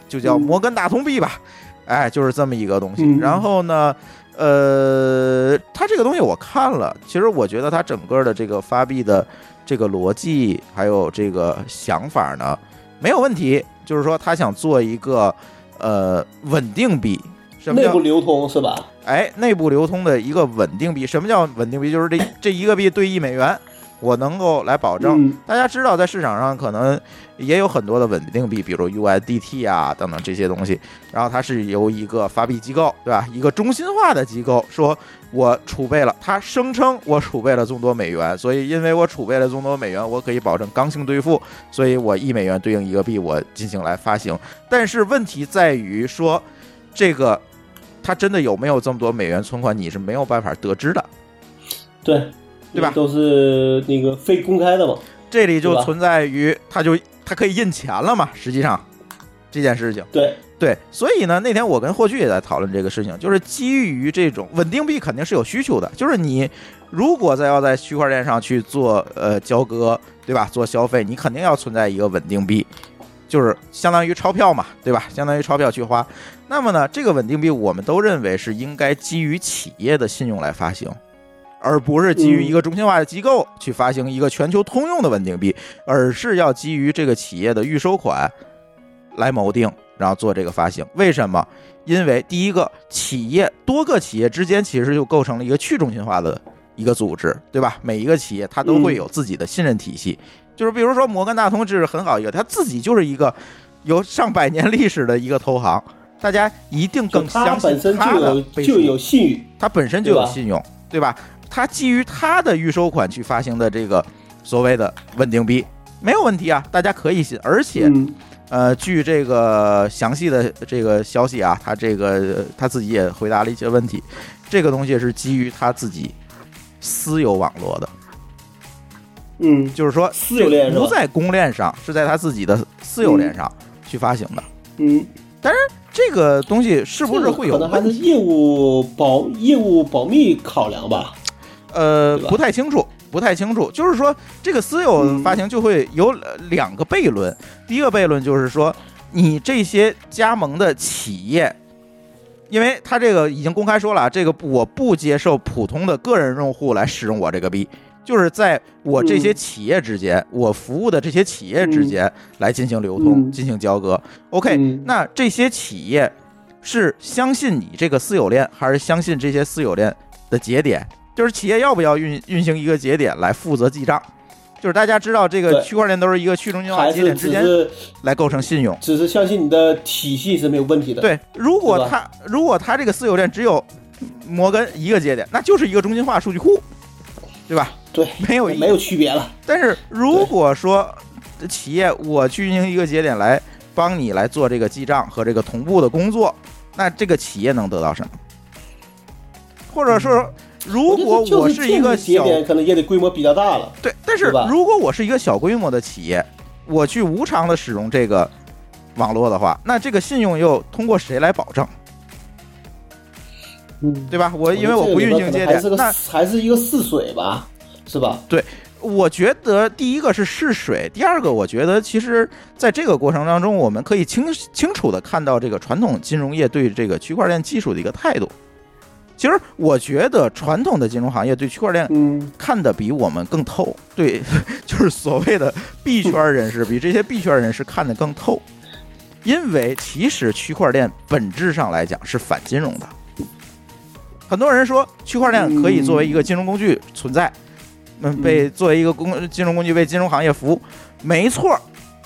就叫
嗯
摩根大通币吧，哎，就是这么一个东西。
嗯
然后呢，呃，它这个东西我看了，其实我觉得它整个的这个发币的这个逻辑还有这个想法呢，没有问题。就是说，他想做一个呃稳定币，什么叫
内部流通是吧？
哎内部流通的一个稳定币？什么叫稳定币？就是这这一个币兑一美元，我能够来保证。
嗯
大家知道，在市场上可能也有很多的稳定币，比如 USDT 啊等等这些东西。然后它是由一个发币机构，对吧？一个中心化的机构说，我储备了，它声称我储备了众多美元，所以因为我储备了众多美元，我可以保证刚性兑付，所以我一美元对应一个币，我进行来发行。但是问题在于说，这个它真的有没有这么多美元存款，你是没有办法得知的。
对，
对吧
都是那个非公开的嘛。
这里就存在于它就它可以印钱了嘛？实际上这件事情。
对，
对，所以呢，那天我跟霍炬也在讨论这个事情，就是基于这种稳定币肯定是有需求的，就是你如果再要在区块链上去做呃交割，对吧？做消费，你肯定要存在一个稳定币，就是相当于钞票嘛，对吧？相当于钞票去花。那么呢，这个稳定币我们都认为是应该基于企业的信用来发行。而不是基于一个中心化的机构去发行一个全球通用的稳定币，而是要基于这个企业的预收款来锚定，然后做这个发行。为什么？因为第一个，企业多个企业之间其实就构成了一个去中心化的一个组织，对吧？每一个企业它都会有自己的信任体系，就是比如说摩根大通这是很好一个，它自己就是一个有上百年历史的一个投行，大家一定更
它
相信
本身
它
就有
的
就有信誉，
它本身就有信用，对吧？它基于它的预收款去发行的这个所谓的稳定币，没有问题啊，大家可以信。而且，
嗯
呃，据这个详细的这个消息啊，他这个呃他自己也回答了一些问题，这个东西是基于他自己私有网络的，
嗯
就是说
私有链
不在公链上，是在他自己的私有链上去发行的。
嗯，但是
这个东西是不是会有
这个可能还？是业务保业务保密考量吧？
呃，不太清楚，不太清楚。就是说，这个私有
嗯
发行就会有呃两个悖论。第一个悖论就是说，你这些加盟的企业，因为他这个已经公开说了啊，这个我不接受普通的个人用户来使用我这个币，就是在我这些
嗯
企业之间，我服务的这些企业之间来进行流通、
嗯
进行交割。OK，、
嗯
那这些企业是相信你这个私有链，还是相信这些私有链的节点？就是企业要不要运运行一个节点来负责记账？就是大家知道，这个区块链都是一个去中心化节点之间来构成信用。
只是相信你的体系是没有问题的。，
对，如果
对吧
它如果它这个私有链只有摩根一个节点，那就是一个中心化数据库，对吧？
对，
没有
没有区别了。
但是如果说企业我去运行一个节点来帮你来做这个记账和这个同步的工作，那这个企业能得到什么？或者说，如果
我是
一个小
可能也得规模比较大了。
对，但是如果我是一个小规模的企业，我去无偿的使用这个网络的话，那这个信用又通过谁来保证？
嗯，
对吧？我因为我不运行节点那
还是一个试水吧，是吧？
对我觉得第一个是试水，第二个我觉得其实在这个过程当中，我们可以清清楚的看到这个传统金融业对这个区块链技术的一个态度。其实我觉得传统的金融行业对区块链
嗯，
看得比我们更透，对，就是所谓的币圈人士比这些币圈人士看得更透，因为其实区块链本质上来讲是反金融的。很多人说区块链可以作为一个金融工具存在，嗯，被作为一个工金融工具为金融行业服务，没错。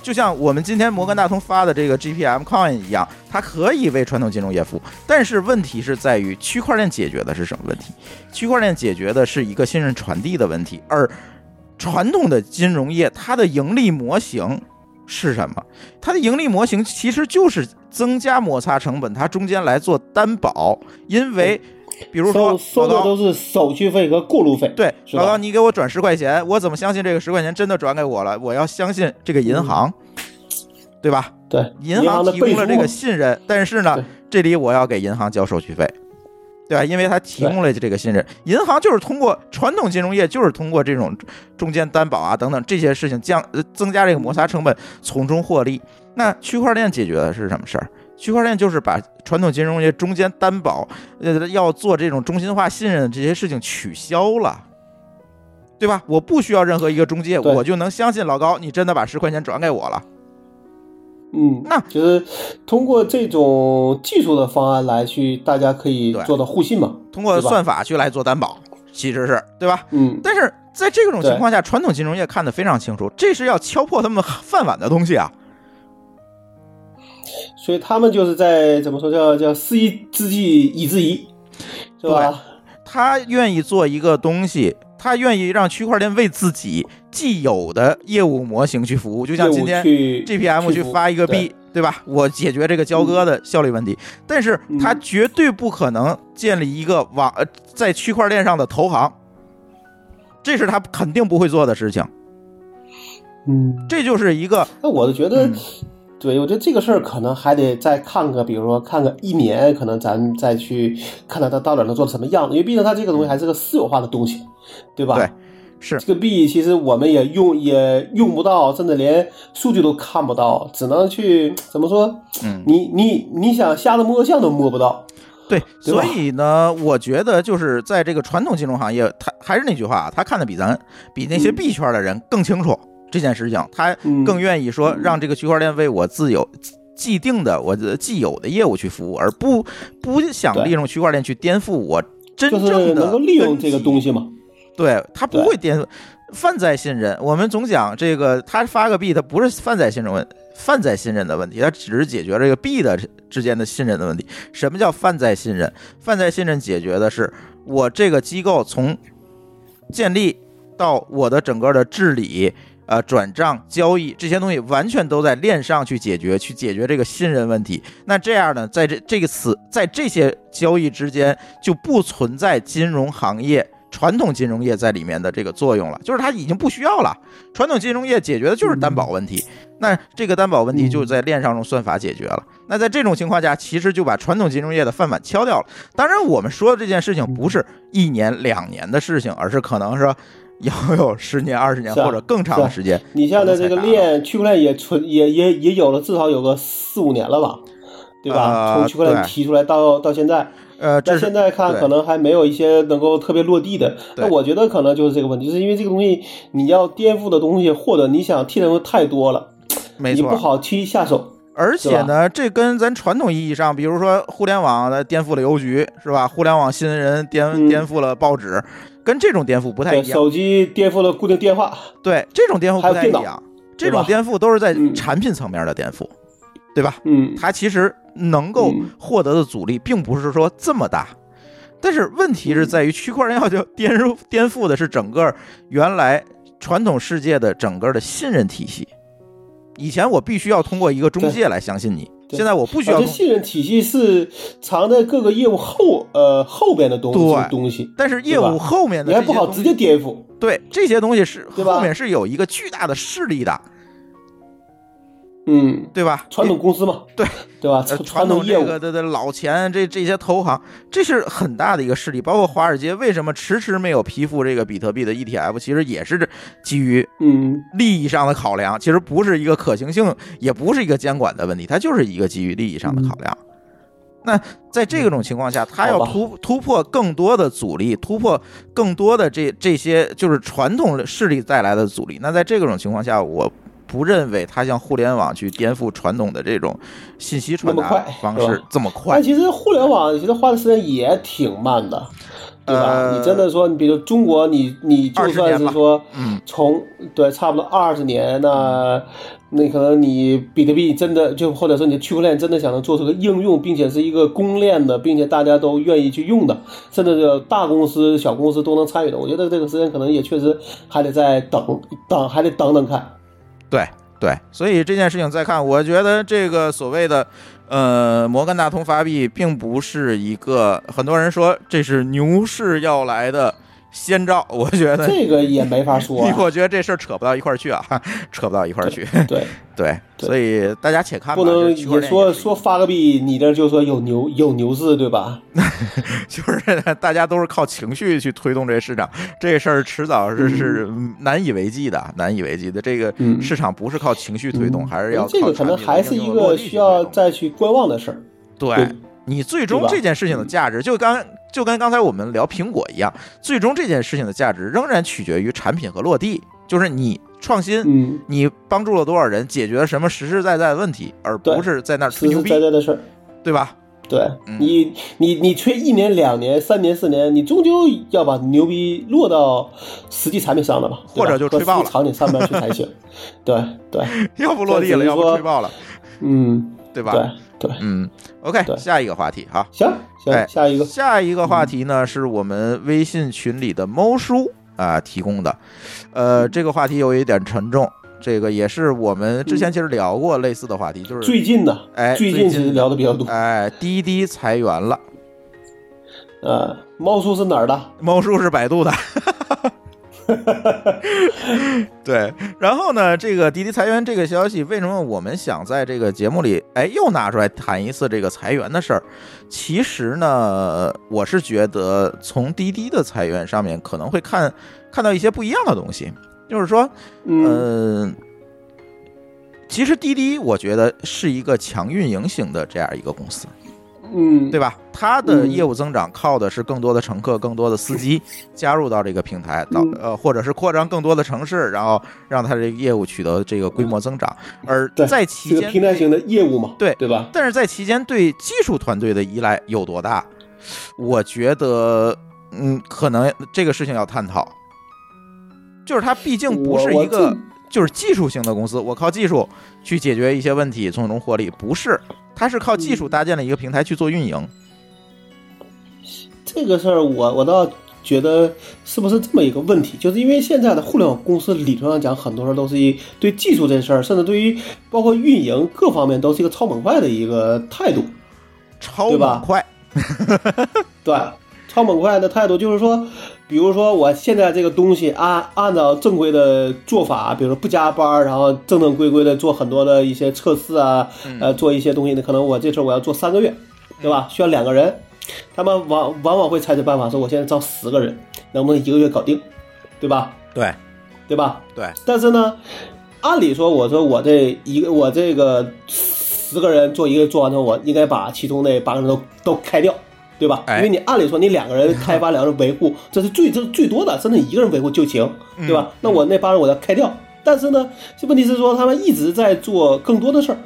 就像我们今天摩根大通发的这个 GPM Coin 一样，它可以为传统金融业服务，但是问题是在于区块链解决的是什么问题？区块链解决的是一个信任传递的问题，而传统的金融业它的盈利模型是什么？它的盈利模型其实就是增加摩擦成本，它中间来做担保，因为比如说
收的都是手续费和过路费。
对，老高，你给我转十块钱，我怎么相信这个十块钱真的转给我了？我要相信这个银行，对吧？
对，
银
行
提供了这个信任，但是呢，这里我要给银行交手续费，对吧？因为它提供了这个信任，银行就是通过传统金融业就是通过这种中间担保啊等等这些事情降呃增加这个摩擦成本，从中获利。那区块链解决的是什么事儿？区块链就是把传统金融业中间担保，呃，要做这种中心化信任的这些事情取消了。对吧？我不需要任何一个中介，我就能相信老高，你真的把十块钱转给我了。
嗯，
那
就是通过这种技术的方案来去，大家可以做到互信嘛。
通过算法去来做担保，其实是对吧？
嗯，
但是在这种情况下，传统金融业看得非常清楚，这是要敲破他们饭碗的东西啊。
所以他们就是在怎么说叫叫师夷之计以制夷，是吧？
他愿意做一个东西，他愿意让区块链为自己既有的业务模型去服务，就像今天
去
GPM 去发一个币，对吧？我解决这个交割的效率问题，但是他绝对不可能建立一个网呃在区块链上的投行，这是他肯定不会做的事情。
嗯，
这就是一个
那我就觉得，
嗯
对我觉得这个事儿可能还得再看个，比如说看个一年，可能咱再去看看它到底能做成什么样子，因为毕竟它这个东西还是个私有化的东西，对吧？
对，是
这个币其实我们也用也用不到，甚至连数据都看不到，只能去怎么说？
嗯
你你你想瞎子摸象都摸不到。
对，
对
所以呢，我觉得就是在这个传统金融行业，他还是那句话啊，他看的比咱比那些币圈的人更清楚这件事情，他
嗯
更愿意说让这个区块链为我自有既定的我的既有的业务去服务，而不不想利用区块链去颠覆我真
就是
正的
能够利用这个。东西嘛？
对他不会颠覆泛在信任。我们总讲这个，他发个币，他不是泛在信任问泛在信任的问题，他只是解决这个币的之间的信任的问题。什么叫泛在信任？泛在信任解决的是我这个机构从建立到我的整个的治理。呃，转账、交易这些东西完全都在链上去解决，去解决这个信任问题。那这样呢，在这这个词，在这些交易之间就不存在金融行业、传统金融业在里面的这个作用了，就是它已经不需要了。传统金融业解决的就是担保问题，那这个担保问题就在链上用算法解决了。那在这种情况下，其实就把传统金融业的饭碗敲掉了。当然，我们说的这件事情不是一年两年的事情，而是可能是要有十年、二十年
啊
或者更长的时间。
你现在这个链区块链也存也也也有了至少有个四五年了吧，对吧？
呃
从区块链提出来到到现在，
呃，
但现在看可能还没有一些能够特别落地的。那我觉得可能就是这个问题，就是因为这个东西你要颠覆的东西，或者你想替代的东西太多了，
没错，
你不好去下手。
而且呢，这跟咱传统意义上，比如说互联网的颠覆了邮局，是吧？互联网新人颠、
嗯
颠覆了报纸，跟这种颠覆不太，一样。
手机颠覆了固定电话，
对，这种颠覆不太一样。这种颠覆都是在
嗯
产品层面的颠覆，对吧？
嗯，
它其实能够
嗯。
获得的阻力并不是说这么大，但是问题是在于区块链要就颠覆颠覆的是整个原来传统世界的整个的信任体系。以前我必须要通过一个中介来相信你，
对
现在我不需要通。
而且信任体系是藏在各个业务后呃后边的东西东西，
但是业务后面的
你还不好直接颠覆。
对这些东西是后面是有一个巨大的势力的，
嗯，
对吧？
传统公司嘛，
对
对吧？
呃
传
传统
统业务，
这个的的老钱，这这些投行，这是很大的一个势力。包括华尔街为什么迟迟没有批复这个比特币的 ETF，其实也是基于
嗯，
利益上的考量，其实不是一个可行性，也不是一个监管的问题，它就是一个基于利益上的考量。那在这种情况下，它要突突破更多的阻力，突破更多的这这些就是传统势力带来的阻力。那在这种情况下，我不认为它像互联网去颠覆传统的这种信息传达方式这么快
但。其实互联网其实花的时间也挺慢的，对吧？
呃
你真的说，你比如中国，你你就算是说
嗯，
从对差不多二十年，那那可能你比特币真的就或者说你的区块链真的想能做出个应用，并且是一个公链的，并且大家都愿意去用的，甚至是大公司、小公司都能参与的，我觉得这个时间可能也确实还得再等等，还得等等看。
对对，所以这件事情再看，我觉得这个所谓的呃摩根大通发币，并不是一个很多人说这是牛市要来的先兆，我觉得。
这个也没法说、啊。
我觉得这事儿扯不到一块儿去啊，扯不到一块儿去。
对，
对，
对
所以大家且看吧。
不能说说发个币，你这就说有牛有牛市，对吧？
就是大家都是靠情绪去推动这个市场，这事儿迟早是是难以为继的，难以为继的。这个
嗯
市场不是靠情绪推动，还是要
这个可能还是一个需要再去观望的事儿。
对
对
你最终这件事情的价值，就刚就跟刚才我们聊苹果一样，最终这件事情的价值仍然取决于产品和落地，就是你创新，
嗯，
你帮助了多少人，解决了什么实实在在的问题，而不是在那儿
实
吹牛逼
实在，在的事儿。
对吧？
对
嗯
你，你你吹一年、两年、三年、四年，你终究要把牛逼落到实际产品上的吧，吧
或者就吹爆了
场景上面去才行。对对，
要不落地了，要不吹爆了，
嗯，
对吧？
对对，
嗯，OK，下一个话题哈。
行行，
哎
下一个，
下一个话题呢，是我们微信群里的猫叔啊提供的，呃，这个话题有一点沉重，这个也是我们之前其实聊过类似的话题，就是
最近的，
哎
最
最近
近其实聊的比较多。
哎，滴滴裁员了，
呃，猫叔是哪儿的？
猫叔是百度的。对，然后呢，这个滴滴裁员这个消息，为什么我们想在这个节目里，哎，又拿出来谈一次这个裁员的事儿？其实呢，我是觉得从滴滴的裁员上面可能会看看到一些不一样的东西，就是说，
嗯。
嗯、其实滴滴我觉得是一个强运营型的这样一个公司，
嗯，
对吧？它的
嗯
业务增长靠的是更多的乘客、更多的司机 加入到这个平台，到
嗯
呃，或者是扩张更多的城市，然后让它这个业务取得这个规模增长。而在期间
平台型的业务嘛，
对
对吧？
但是在期间对技术团队的依赖有多大？我觉得，嗯，可能这个事情要探讨。就是它毕竟不是一个
这
就是技术型的公司，我靠技术去解决一些问题，从中获利，不是，它是靠技
嗯
术搭建了一个平台去做运营。
这个事儿，我我倒觉得是不是这么一个问题？就是因为现在的互联网公司理论上讲，很多人都是一对技术这事儿，甚至对于包括运营各方面都是一个超猛快的一个态度。
超猛快，
对，超猛快的态度就是说，比如说我现在这个东西按按照正规的做法，比如说不加班，然后正正规规的做很多的一些测试啊，呃，做一些东西呢，可能我这事儿我要做三个月，对吧？需要两个人，他们往往往会采取办法说，我现在招十个人，能不能一个月搞定，对吧？
对
对吧？
对，
但是呢，按理说，我说我这一个我这个十个人做一个做完之后，我应该把其中那八个人都都开掉，对吧？
哎。
因为你按理说你两个人开发，两个人维护，这是最这最多的，甚至一个人维护就行，对吧？那我那八人我要开掉，但是呢，这问题是说他们一直在做更多的事儿，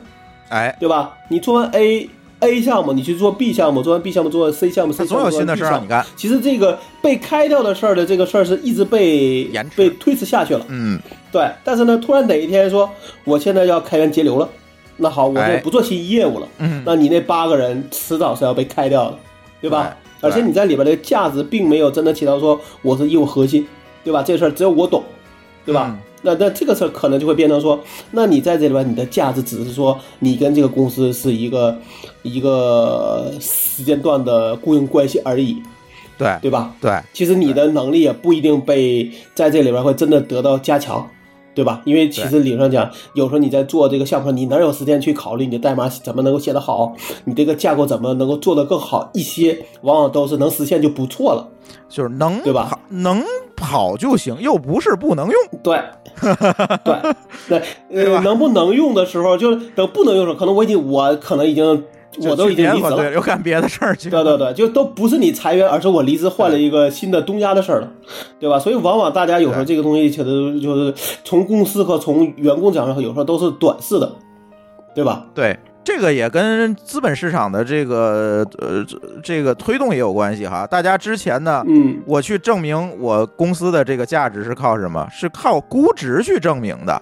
哎，
对吧？你做完 A A 项目，你去做 B 项目，做完 B 项目做 C 项目，C 项目
总有新的事儿你干。
其实这个被开掉的事儿的这个事儿是一直被
延
被推迟下去了。
嗯，
对，但是呢，突然哪一天说我现在要开源节流了，那好，我现在
哎。
不做新业务了，
嗯。
那你那八个人迟早是要被开掉的，对吧？
对
而且你在里边的价值并没有真的起到说我是业务核心，对吧？这事儿只有我懂，对吧？
嗯
那那这个事儿可能就会变成说，那你在这里边你的价值只是说你跟这个公司是一个一个时间段的雇佣关系而已，
对
对吧？
对，
其实你的能力也不一定被在这里边会真的得到加强，对吧？因为其实理论上讲，有时候你在做这个项目上，你哪有时间去考虑你的代码怎么能够写得好，你这个架构怎么能够做得更好一些，往往都是能实现就不错了。
就是能
对吧
能跑就行，又不是不能用。
对，对，那
对吧
呃，能不能用的时候，就是等不能用的时候，可能我已经我可能已经我都已经离职了。
又干别的事儿去。
对对对，就都不是你裁员，而是我离职换了一个新的东家的事儿了，对吧？所以往往大家有时候这个东西其实就是从公司和从员工角上，有时候都是短视的，对吧？
对，这个也跟资本市场的这个呃这这个推动也有关系哈。大家之前呢，
嗯，
我去证明我公司的这个价值是靠什么？是靠估值去证明的，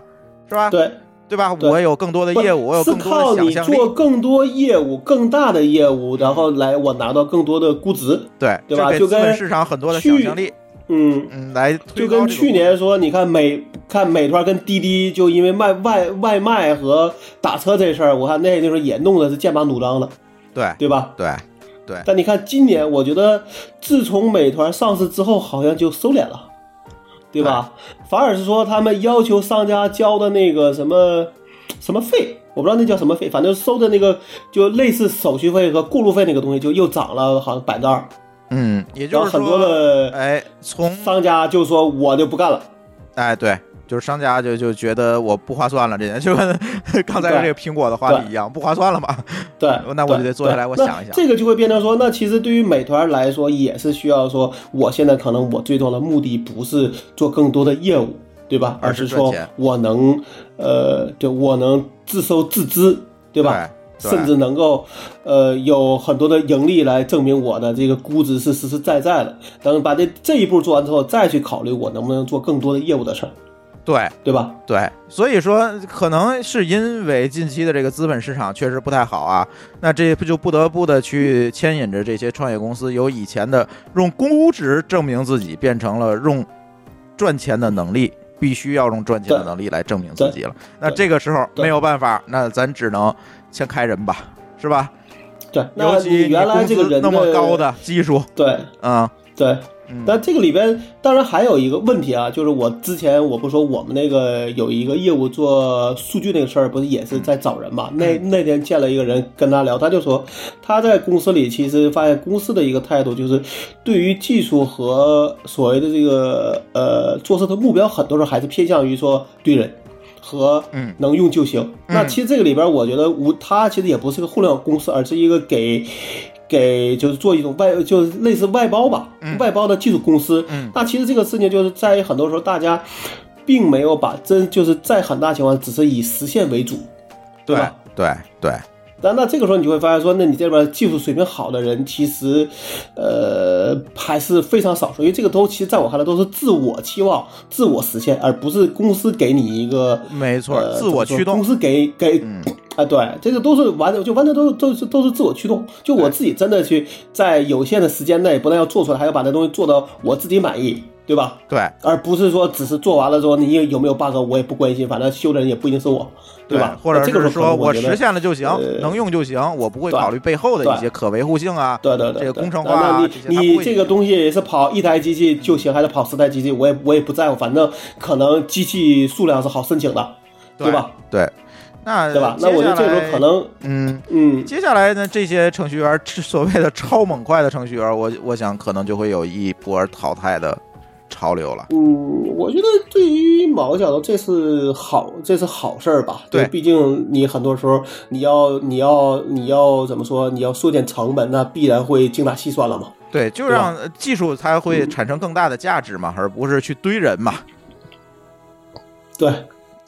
是吧？
对，
对吧？
对
我有更多的业务，我有
是
更多
靠你
的想象力，
做更多业务、更大的业务，然后来我拿到更多的估值，
对，
对吧就跟
市场很多的
去
想象力，
嗯。
嗯，来推
就跟去年说，你看美看美团跟滴滴，就因为卖外外卖和打车这事儿，我看那那时候也弄的是剑拔弩张的，
对
对吧？
对对
但你看今年，我觉得自从美团上市之后，好像就收敛了，对吧？反而是说他们要求商家交的那个什么什么费，我不知道那叫什么费，反正收的那个就类似手续费和过路费那个东西，就又涨了，好像百分之二。
嗯，也
然
就是
说很多，的
哎，从
商家就说我就不干了，
哎对。就是商家就就觉得我不划算了，这件 就跟 刚才
对
这个苹果的话题一样，不划算了嘛。
对，
那我就得坐下来我想一想
那这个就会变成说，那其实对于美团来说，也是需要说，我现在可能我最终的目的不是做更多的业务，对吧？
而
而是说我能，呃，对我能自收自支，对吧？
对
甚至能够，呃，有很多的盈利来证明我的这个估值是实实在在的。等把这这一步做完之后，再去考虑我能不能做更多的业务的事儿，
对
对吧？
对，所以说可能是因为近期的这个资本市场确实不太好啊，那这不就不得不的去牵引着这些创业公司由以前的用估值证明自己，变成了用赚钱的能力，必须要用赚钱的能力来证明自己了。那这个时候没有办法，那咱只能先开人吧，是吧？
对，
尤其
原来这个人
那么高，的技术，
对
嗯
对，
嗯，
但这个里边当然还有一个问题啊，就是我之前我不说我们那个有一个业务做数据那个事儿，不是也是在找人嘛？那那天见了一个人跟他聊，他就说他在公司里其实发现公司的一个态度就是，对于技术和所谓的这个呃做事的目标，很多时候还是偏向于说对人。和
嗯
能用就行。那其实这个里边，我觉得无他其实也不是个互联网公司，而是一个给给就是做一种外就是类似外包吧，外包的技术公司。
嗯。
那其实这个事情就是在于很多时候大家并没有把真就是在很大情况只是以实现为主，对吧？
对对，
那那这个时候你就会发现说，那你这边技术水平好的人，其实，呃，还是非常少数，因为这个都其实在我看来都是自我期望、自我实现，而不是公司给你一个
没错，
呃
自我驱动。
公，司给给
嗯
啊，对，这个都是完就完全都是都是都是自我驱动。就我自己真的去在有限的时间内，不但要做出来，还要把这东西做到我自己满意，对吧？
对
而不是说只是做完了之后，你有没有 bug 我也不关心，反正修的人也不一定是我，对吧？
或者
那这个
是说
我
实现了就行，
呃
能用就行，我不会考虑背后的一些可维护性啊，
对对对，
这个工程化啊
你你这个东西是跑一台机器就行，还是跑十台机器？我也我也不在乎，反正可能机器数量是好申请的，对吧？？
对，那
对吧？那我觉得这个时候可
能，嗯，
嗯，
接下来呢，这些程序员所谓的超猛快的程序员，我我想可能就会有一波淘汰的潮流了。
嗯，我觉得对于某个角度，这是好，这是好事儿吧？
对
毕竟你很多时候你要你要你要怎么说？你要缩减成本，那必然会精打细算了嘛。
对，就让呃技术才会产生更大的价值嘛，而不是去堆人嘛，
对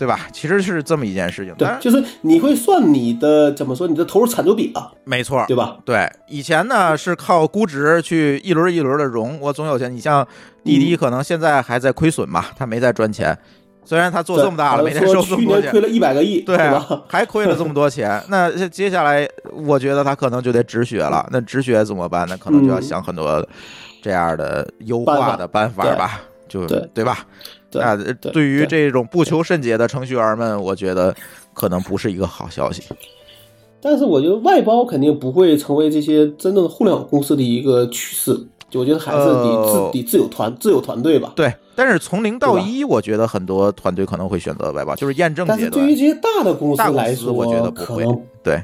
对吧？其实是这么一件事情。当，然，
对就是你会算你的怎么说？你的投入产出比啊，
没错，
对吧？
对，以前呢是靠估值去一轮一轮的融，我总有钱。你像滴
嗯
滴，可能现在还在亏损嘛，它没在赚钱。虽然他做这么大了，每
对
天收
说
这么多钱
去年亏，了一百个亿，
对还亏了这么多钱。那接下来，我觉得他可能就得止血了。那止血怎么办呢？可能就要
嗯
想很多这样的优化的办法吧，就
对
对吧？
对
那
对
对于这种不求甚解的程序员们，我觉得可能不是一个好消息。
但是我觉得外包肯定不会成为这些真正的互联网公司的一个趋势。就我觉得还是得自、
呃
得自有团自有团队吧。
对，但是从零到一，我觉得很多团队可能会选择外包，就是验证阶段
是对于这。些大的公司来说，
我觉得不会对，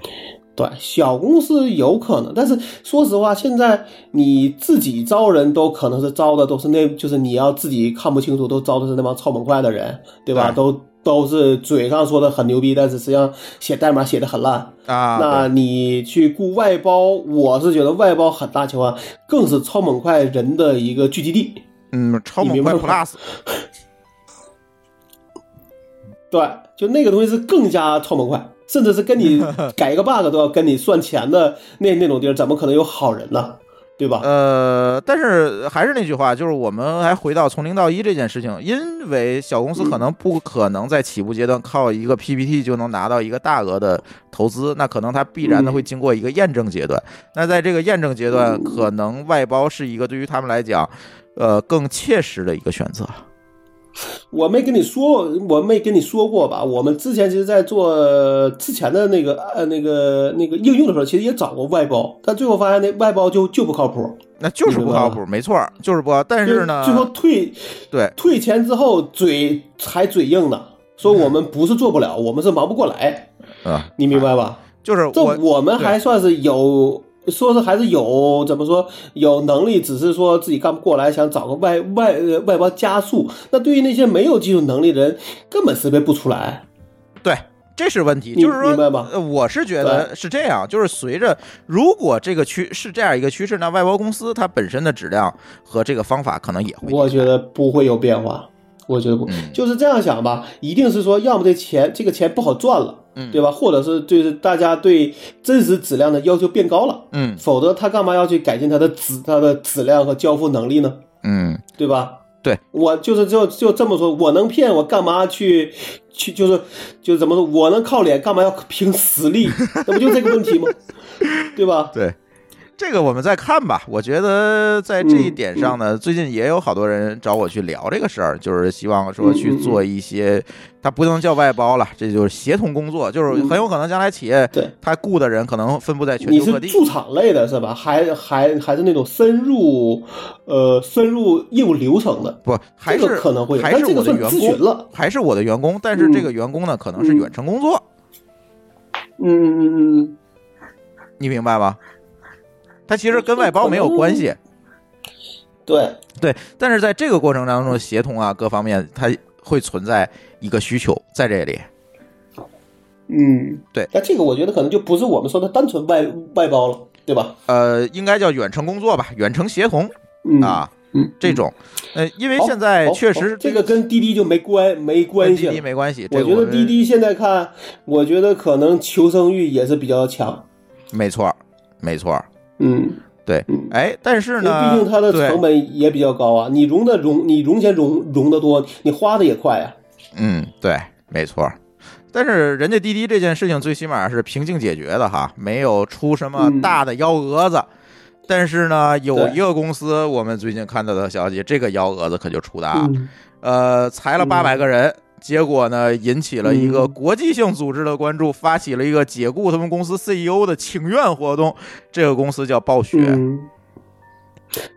对小公司有可能，但是说实话，现在你自己招人都可能是招的都是那，就是你要自己看不清楚，都招的是那帮超猛快的人，对吧？
对
都都是嘴上说的很牛逼，但是实际上写代码写的很烂。
啊，
那你去雇外包，我是觉得外包很大情况更是超猛快人的一个聚集地。
嗯，超猛快 Plus，
对，就那个东西是更加超猛快，甚至是跟你 改一个 bug 都要跟你算钱的那那种地儿，怎么可能有好人呢？对吧？
呃，但是还是那句话，就是我们还回到从零到一这件事情，因为小公司可能不可能在起步阶段靠一个 PPT 就能拿到一个大额的投资，那可能它必然的会经过一个验证阶段。那在这个验证阶段，可能外包是一个对于他们来讲，呃，更切实的一个选择。
我没跟你说，我没跟你说过吧？我们之前其实，在做之前的那个呃那个那个应用的时候，其实也找过外包，但最后发现那外包就就不靠谱。
那就是不靠谱，没错，就是不靠。但是呢，
最后退
对
退钱之后，嘴还嘴硬呢，说我们不是做不了，我们是忙不过来，
啊，
你明白吧？这
就是这
我们还算是有，说是还是有怎么说有能力，只是说自己干不过来，想找个外外呃外包加速。那对于那些没有技术能力的人，根本识别不出来。
对，这是问题，就是说，
明白吗
呃我是觉得是这样，就是随着如果这个趋是这样一个趋势，那外包公司它本身的质量和这个方法可能也会，
我觉得不会有变化。我觉得不，
嗯
就是这样想吧，一定是说，要么这钱这个钱不好赚了，
嗯
对吧？或者是就是大家对真实质量的要求变高了，
嗯
否则他干嘛要去改进他的质他的质量和交付能力呢？
嗯，
对吧？
对
我就是就就这么说，我能骗我干嘛去去就是就怎么说，我能靠脸干嘛要凭实力？那不就这个问题吗？对吧？
对。这个我们再看吧，我觉得在这一
嗯
点上呢，最近也有好多人找我去聊这个事儿，就是希望说去
嗯
做一些，它不能叫外包了，这就是协同工作，就是很有可能将来企业
嗯对。
他雇的人可能分布在全球各地，
驻场类的是吧？还还还是那种深入呃深入业务流程的？
不还
这
是
个可能会
还是我的员工
了。
还是我的员工，但是
嗯。
这个员工呢，可能是远程工作，
嗯嗯嗯嗯，
你明白吗？它其实跟外包没有关系，
对，
对，但是在这个过程当中，协同啊各方面，它会存在一个需求在这里。
嗯
对
那这个我觉得可能就不是我们说的单纯外外包了，对吧？
呃，应该叫远程工作吧，远程协同
嗯
啊，
嗯，
这种，呃，因为现在确实
好这个跟滴滴就没关没关系了
滴滴。没关系，
我觉得滴滴现在看，我觉得可能求生欲也是比较强。
没错儿，没错儿，
嗯，
对
嗯，
哎，但是呢，
毕竟它的成本也比较高啊。你融的融，你融钱融融的多，你花的也快啊。
嗯，对，没错。但是人家滴滴这件事情最起码是平静解决的哈，没有出什么
嗯
大的幺蛾子。但是呢，有一个公司，我们最近看到的消息，这个幺蛾子可就出大了。
嗯
呃，裁了八百个人，结果呢，引起了一个
嗯
国际性组织的关注，发起了一个解雇他们公司 CEO 的请愿活动。这个公司叫暴雪，
嗯，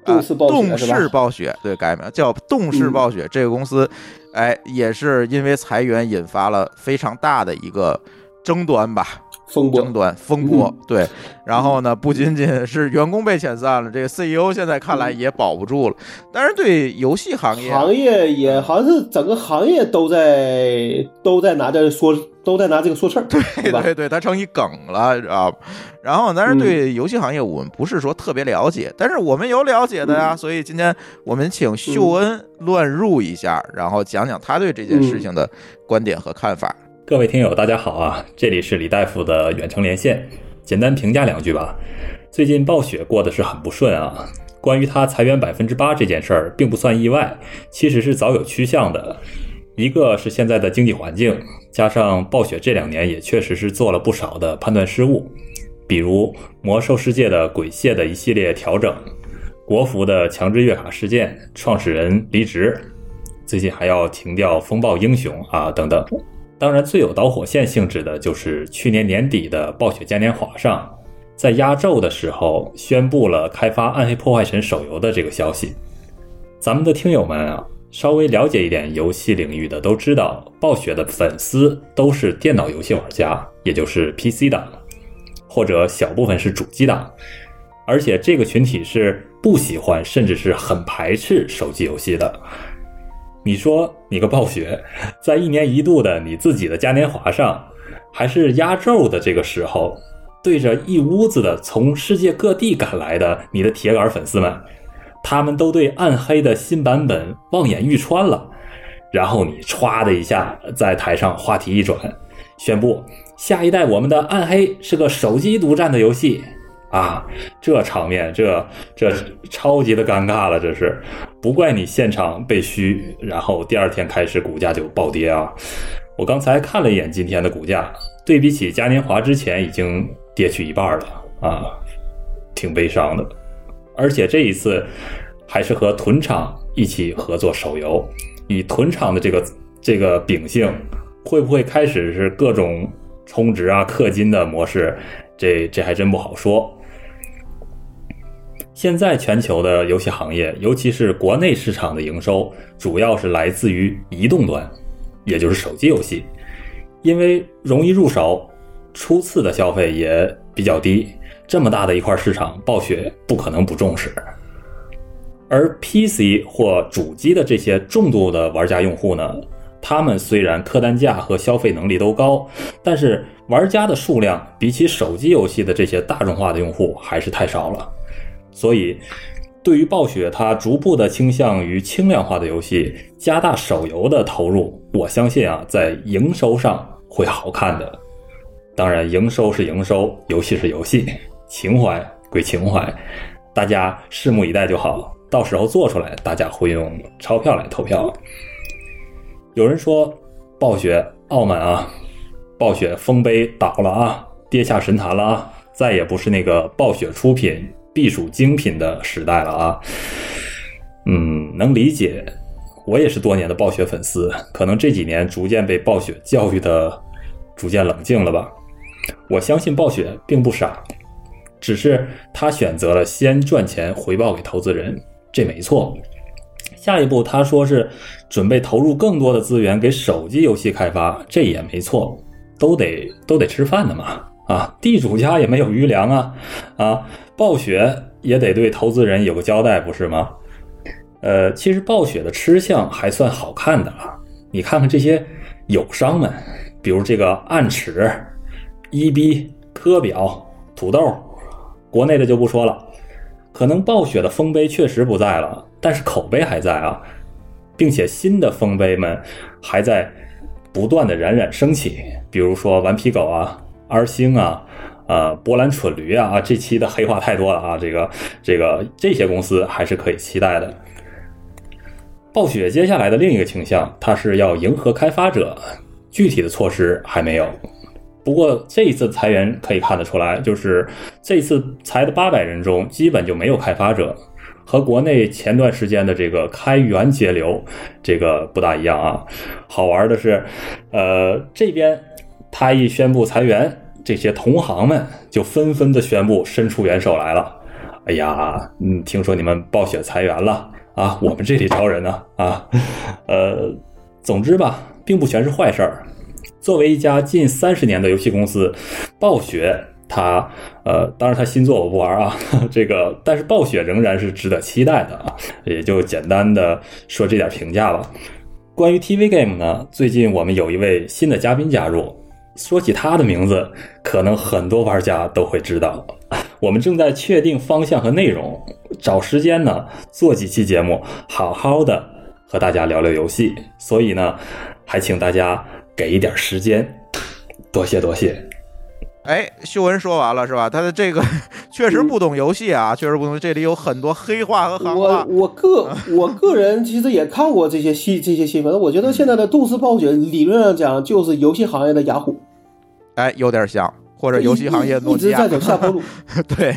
啊
动视暴雪
动视暴雪，对，改名叫动视暴雪。这个公司，哎，也是因为裁员引发了非常大的一个争端吧。
风波
争端风波，对。然后呢，不仅仅是员工被遣散了，这个 CEO 现在看来也保不住了。但是对游戏行业，
行业也好像是整个行业都在都在拿这说，都在拿这个说事儿，对？
对对，它成一梗了啊。然后，但是对游戏行业我们不是说特别了解，但是我们有了解的呀。所以今天我们请秀恩乱入一下，然后讲讲他对这件事情的观点和看法。
各位听友，大家好啊！这里是李大夫的远程连线，简单评价两句吧。最近暴雪过得是很不顺啊。关于他裁员百分之八这件事儿，并不算意外，其实是早有趋向的。一个是现在的经济环境，加上暴雪这两年也确实是做了不少的判断失误，比如魔兽世界的鬼蟹的一系列调整，国服的强制月卡事件，创始人离职，最近还要停掉风暴英雄啊等等。当然，最有导火线性质的就是去年年底的暴雪嘉年华上，在压轴的时候宣布了开发《暗黑破坏神》手游的这个消息。咱们的听友们啊，稍微了解一点游戏领域的都知道，暴雪的粉丝都是电脑游戏玩家，也就是 PC 党，或者小部分是主机党，而且这个群体是不喜欢甚至是很排斥手机游戏的。你说你个暴雪，在一年一度的你自己的嘉年华上，还是压轴的这个时候，对着一屋子的从世界各地赶来的你的铁杆粉丝们，他们都对暗黑的新版本望眼欲穿了，然后你歘的一下在台上话题一转，宣布下一代我们的暗黑是个手机独占的游戏。啊，这场面，这这超级的尴尬了，这是，不怪你现场被虚，然后第二天开始股价就暴跌啊！我刚才看了一眼今天的股价，对比起嘉年华之前已经跌去一半了啊，挺悲伤的。而且这一次还是和屯厂一起合作手游，以屯厂的这个这个秉性，会不会开始是各种充值啊、氪金的模式？这这还真不好说。现在全球的游戏行业，尤其是国内市场的营收，主要是来自于移动端，也就是手机游戏，因为容易入手，初次的消费也比较低。这么大的一块市场，暴雪不可能不重视。而 PC 或主机的这些重度的玩家用户呢，他们虽然客单价和消费能力都高，但是玩家的数量比起手机游戏的这些大众化的用户还是太少了。所以，对于暴雪，它逐步的倾向于轻量化的游戏，加大手游的投入，我相信啊，在营收上会好看的。当然，营收是营收，游戏是游戏，情怀归情怀，大家拭目以待就好。到时候做出来，大家会用钞票来投票。有人说，暴雪傲慢啊，暴雪丰碑倒了啊，跌下神坛了啊，再也不是那个暴雪出品。必属精品的时代了啊，嗯，能理解。我也是多年的暴雪粉丝，可能这几年逐渐被暴雪教育的逐渐冷静了吧。我相信暴雪并不傻，只是他选择了先赚钱回报给投资人，这没错。下一步他说是准备投入更多的资源给手机游戏开发，这也没错，都得都得吃饭的嘛。啊，地主家也没有余粮啊，啊，暴雪也得对投资人有个交代，不是吗？呃，其实暴雪的吃相还算好看的啊，你看看这些友商们，比如这个暗尺、一 B、科表、土豆，国内的就不说了，可能暴雪的丰碑确实不在了，但是口碑还在啊，并且新的丰碑们还在不断的冉冉升起，比如说顽皮狗啊。R 星啊，呃，波兰蠢驴啊，啊，这期的黑话太多了啊，这个，这个，这些公司还是可以期待的。暴雪接下来的另一个倾向，它是要迎合开发者，具体的措施还没有。不过这一次裁员可以看得出来，就是这次裁的八百人中，基本就没有开发者，和国内前段时间的这个开源节流这个不大一样啊。好玩的是，呃，这边。他一宣布裁员，这些同行们就纷纷的宣布伸出援手来了。哎呀，嗯，听说你们暴雪裁员了啊？我们这里招人呢啊。呃，总之吧，并不全是坏事儿。作为一家近三十年的游戏公司，暴雪它呃，当然它新作我不玩啊，这个但是暴雪仍然是值得期待的啊，也就简单的说这点评价吧。关于 TV game 呢，最近我们有一位新的嘉宾加入，说起他的名字，可能很多玩家都会知道。我们正在确定方向和内容，找时间呢做几期节目，好好的和大家聊聊游戏。所以呢，还请大家给一点时间，多谢多谢。
哎，秀文说完了是吧？他的这个 确实不懂游戏啊，确实不懂。这里有很多黑话和行
我
话。
我个 我个人其实也看过这些新这些新闻，我觉得现在的动视暴雪理论上讲就是游戏行业的雅虎，
哎，有点像，或者游戏行业诺基亚
一直在。走下坡路。
对，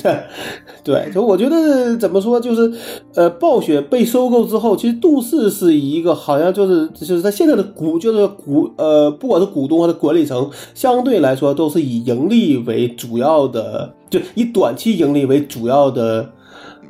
对，对，就我觉得怎么说，就是呃，暴雪被收购之后，其实杜氏是一个好像就是就是他现在的股就是股呃，不管是股东还是管理层，相对来说都是以盈利为主要的，就以短期盈利为主要的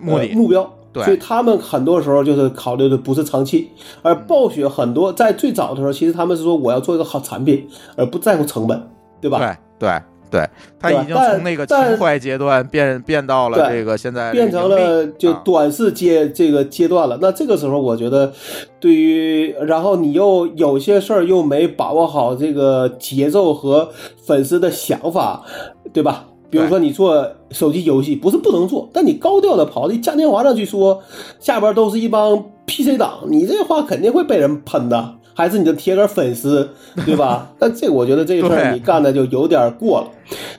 目的
呃目标。
对
所以他们很多时候就是考虑的不是长期，而暴雪很多在最早的时候，其实他们是说我要做一个好产品，而不在乎成本，对吧？
对对对，他已经从那个
但
情怀阶段变变到了这个现在
变成了就
啊
短视阶这个阶段了。那这个时候，我觉得对于，然后你又有些事儿又没把握好这个节奏和粉丝的想法，对吧？比如说你做手机游戏，不是不能做，但你高调的跑到嘉年华上去说，下边都是一帮 PC 党，你这话肯定会被人喷的。还是你的铁杆粉丝，对吧？但这个我觉得这个事儿你干的就有点过了，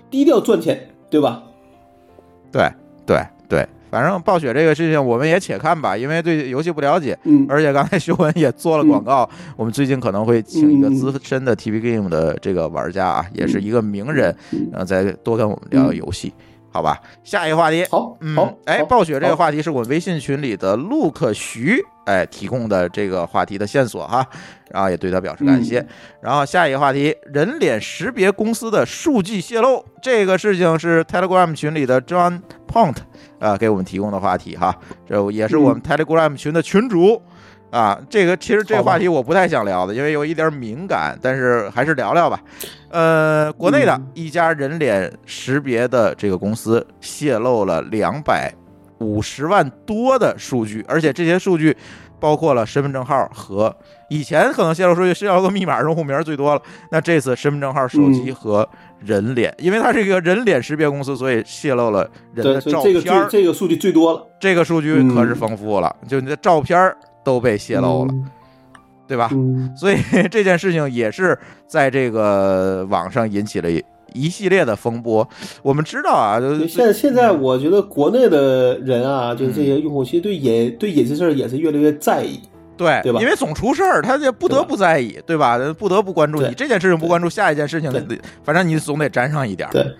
低调赚钱，对吧？
对对对，反正暴雪这个事情我们也且看吧，因为对游戏不了解，
嗯，
而且刚才修文也做了广告，我们最近可能会请一个资深的 TV Game 的这个玩家啊，也是一个名人，然后再多跟我们聊聊游戏，好吧？下一个话题，
好，
嗯
好，，
哎，暴雪这个话题是我们微信群里的陆克徐哎提供的这个话题的线索哈，然后也对他表示感
嗯
谢。然后下一个话题，人脸识别公司的数据泄露，这个事情是 Telegram 群里的 John Pont 啊、给我们提供的话题哈，这也是我们 Telegram 群的群主。啊，这个其实这个话题我不太想聊的，因为有一点敏感，但是还是聊聊吧。呃，国内的
嗯。
一家人脸识别的这个公司泄露了两百五十万多的数据，而且这些数据包括了身份证号和以前可能泄露数据泄露个密码、用户名最多了，那这次身份证号、手机
嗯。
和人脸，因为它是一个人脸识别公司，所以泄露了人，的照片这
个这个数据最多了，
这个数据可是丰富了，就你的照片儿都被泄露了，对吧？
嗯，
所以 这件事情也是在这个网上引起了一一系列的风波。我们知道啊，
现现在我觉得国内的人啊，就是
嗯
这些用户，其实对隐对隐私事儿也是越来越在意。
对，
对吧
因为总出事儿，他就不得不在意，对吧？不得不关注你这件事情，不关注下一件事情
对，
反正你总得沾上一点儿，
对，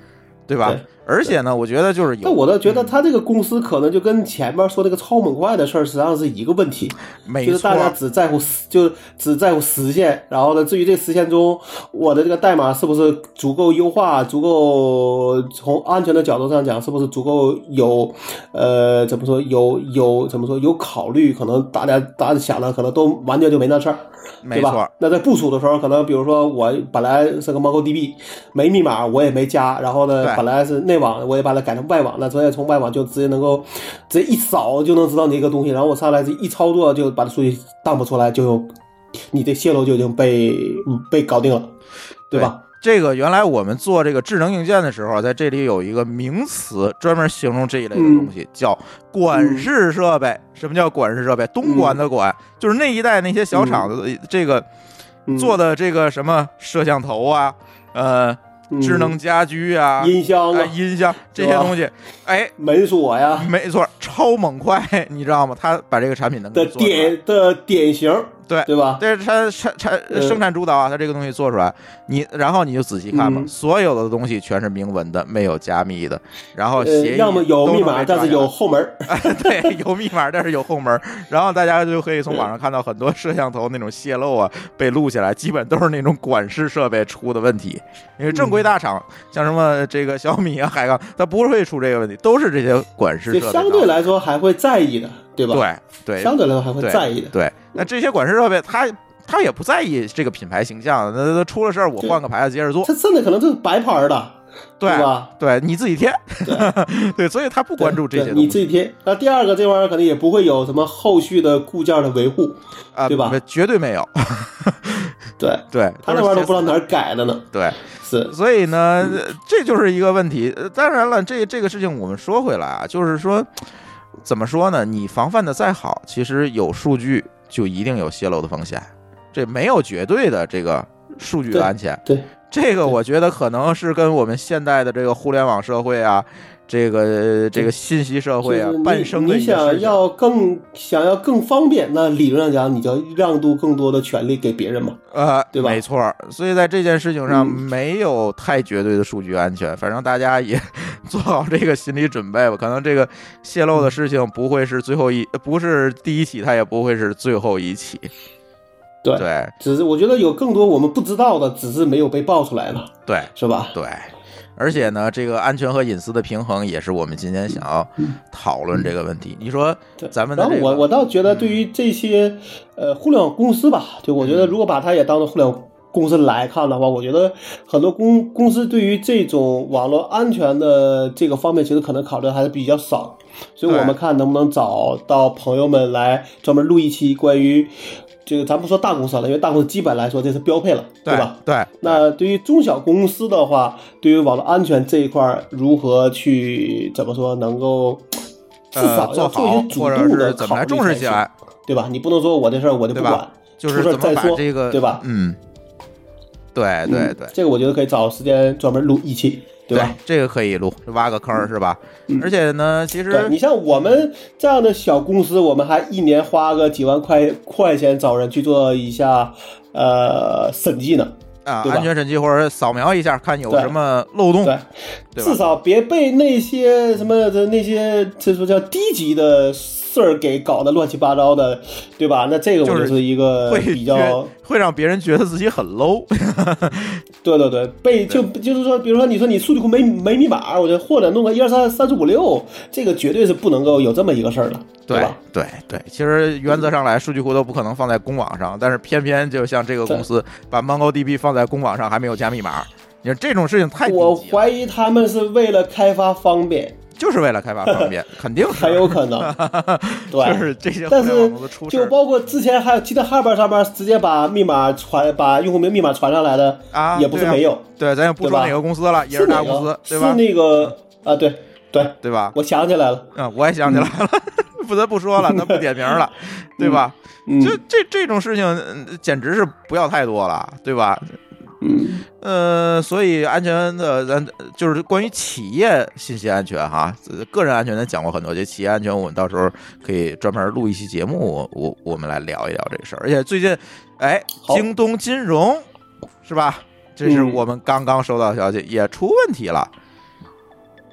对吧
对？
而且呢，我觉得就是有，
但我倒觉得他这个公司可能就跟前面说那个超猛怪的事儿实际上是一个问题，
没错
就是大，家只在乎实，就只在乎实现，然后呢，至于这实现中我的这个代码是不是足够优化，足够从安全的角度上讲，是不是足够有，呃，怎么说有有怎么说有考虑，可能大家大家想的可能都完全就没那事儿。
没错，？
那在部署的时候，可能比如说我本来是个 MongoDB，没密码我也没加，然后呢，本来是内网，我也把它改成外网，了所以从外网就直接能够直接一扫就能知道你一个东西，然后我上来这一操作就把它数据 dump 出来，就你的泄露就已经被嗯被搞定了，对吧？
这个原来我们做这个智能硬件的时候，在这里有一个名词专门形容这一类的东西，叫管式设备。什么叫管式设备？东莞的管，就是那一带那些小厂子这个
嗯
做的这个什么摄像头啊，呃，
嗯
智能家居啊，
音箱啊。
啊，音箱这些东西，哎，
门锁呀。
没错，超猛快，你知道吗？他把这个产品
的典的典型，
对
对吧？
这是它产产
呃。
生产主导啊，它这个东西做出来，你然后你就仔细看吧，
嗯。
所有的东西全是明文的，没有加密的，然后
呃
协议，
要么 有密码，但是有后门儿。
对有密码，但是有后门，然后大家就可以从网上看到很多摄像头那种泄露啊被录下来，基本都是那种管式设备出的问题，因为正规大厂像什么这个小米啊、海康，它不会出这个问题，都是这些管式设备
相对来说还会在意的，对吧？
对对。
相对来说还会在意的。
对，那这些管事设备他。他也不在意这个品牌形象，那那出了事儿我换个牌子接着做，
他甚至可能就是白牌的，
对
吧？
对，你自己贴，对，所以他不关注这些东西
你自己贴。那第二个，这玩意儿肯定也不会有什么后续的固件的维护，
啊，
对吧
绝对没有，
对，
对，
他那玩意儿都不知道哪儿改的呢。
对。
是，
所以呢，呃这就是一个问题。呃当然了，这这个事情我们说回来啊，就是说，怎么说呢？你防范的再好，其实有数据就一定有泄露的风险，这没有绝对的这个数据安全。
对，
这个我觉得可能是跟我们现代的这个互联网社会啊，这个这个信息社会啊
就是，你
伴生的
你。想要更想要更方便，那理论上讲，你就让渡更多的权利给别人嘛。
呃，
对吧
没错儿，所以在这件事情上
嗯
没有太绝对的数据安全，反正大家也 做好这个心理准备吧。可能这个泄露的事情不会是最后一，不是第一起，它也不会是最后一起。
对
对。
只是我觉得有更多我们不知道的，只是没有被爆出来了，
对。
是吧？
对，而且呢，这个安全和隐私的平衡也是我们今天想要讨论这个问题。你说咱们的
然后我我倒觉得，对于这些呃互联网公司吧，就我觉
嗯。
得如果把它也当做互联网公司来看的话，我觉得很多公公司对于这种网络安全的这个方面，其实可能考虑还是比较少。所以我们看能不能找到朋友们来专门录一期关于这个，咱不说大公司了，因为大公司基本来说这是标配了，
对
吧？？
对，
那对于中小公司的话，对于网络安全这一块儿，如何去怎么说能够至
呃
少要
做
一些主动的考虑才行
重视起来，
对吧？你不能说我这事儿我就不管，
就是
出事儿
怎么把
再说，
这个
对吧？
嗯，对对
嗯
对。
这个我觉得可以找时间专门录一期，对吧？
这个可以录，挖个坑儿是吧？而且呢，其实
你像我们这样的小公司，我们还一年花个几万块块钱找人去做一下呃审计呢，
啊，
对
安全审计或者扫描一下，看有什么漏洞，
对，
对
至少别被那些什么的那些这说叫低级的事儿给搞得乱七八糟的，对吧？那这个我就是一个
会
比较
觉会让别人觉得自己很 low。
对对对，被就就是说，比如说你说你数据库没没密码，我觉得或者弄个一二三三四五六，这个绝对是不能够有这么一个事儿的，
对
吧？
对对，其实原则上来，数据库都不可能放在公网上，但是偏偏就像这个公司把 MongoDB 放在公网上，还没有加密码。你说这种事情太低
我，怀疑他们是为了开发方便，
就是为了开发方便，肯定是
很有可能，对。
就是这些
但是就包括之前还有记得 Harbor 上面直接把密码传，把用户名密码传上来的，
啊，
也不是没有，
对，咱也不说哪个公司了，也是
哪个
大公司，对吧是？
那个啊，对对，
对吧？
我想起来了，
嗯，我也想起来了，不得不说了，那不点名了，对吧？
嗯
就这这种事情，嗯简直是不要太多了，对吧？
嗯，
呃，所以安全的，咱就是关于企业信息安全哈，呃个人安全咱讲过很多，这企业安全我们到时候可以专门录一期节目，我我我们来聊一聊这个事儿。而且最近，哎，京东金融是吧？这是
嗯
我们刚刚收到的消息，也出问题了。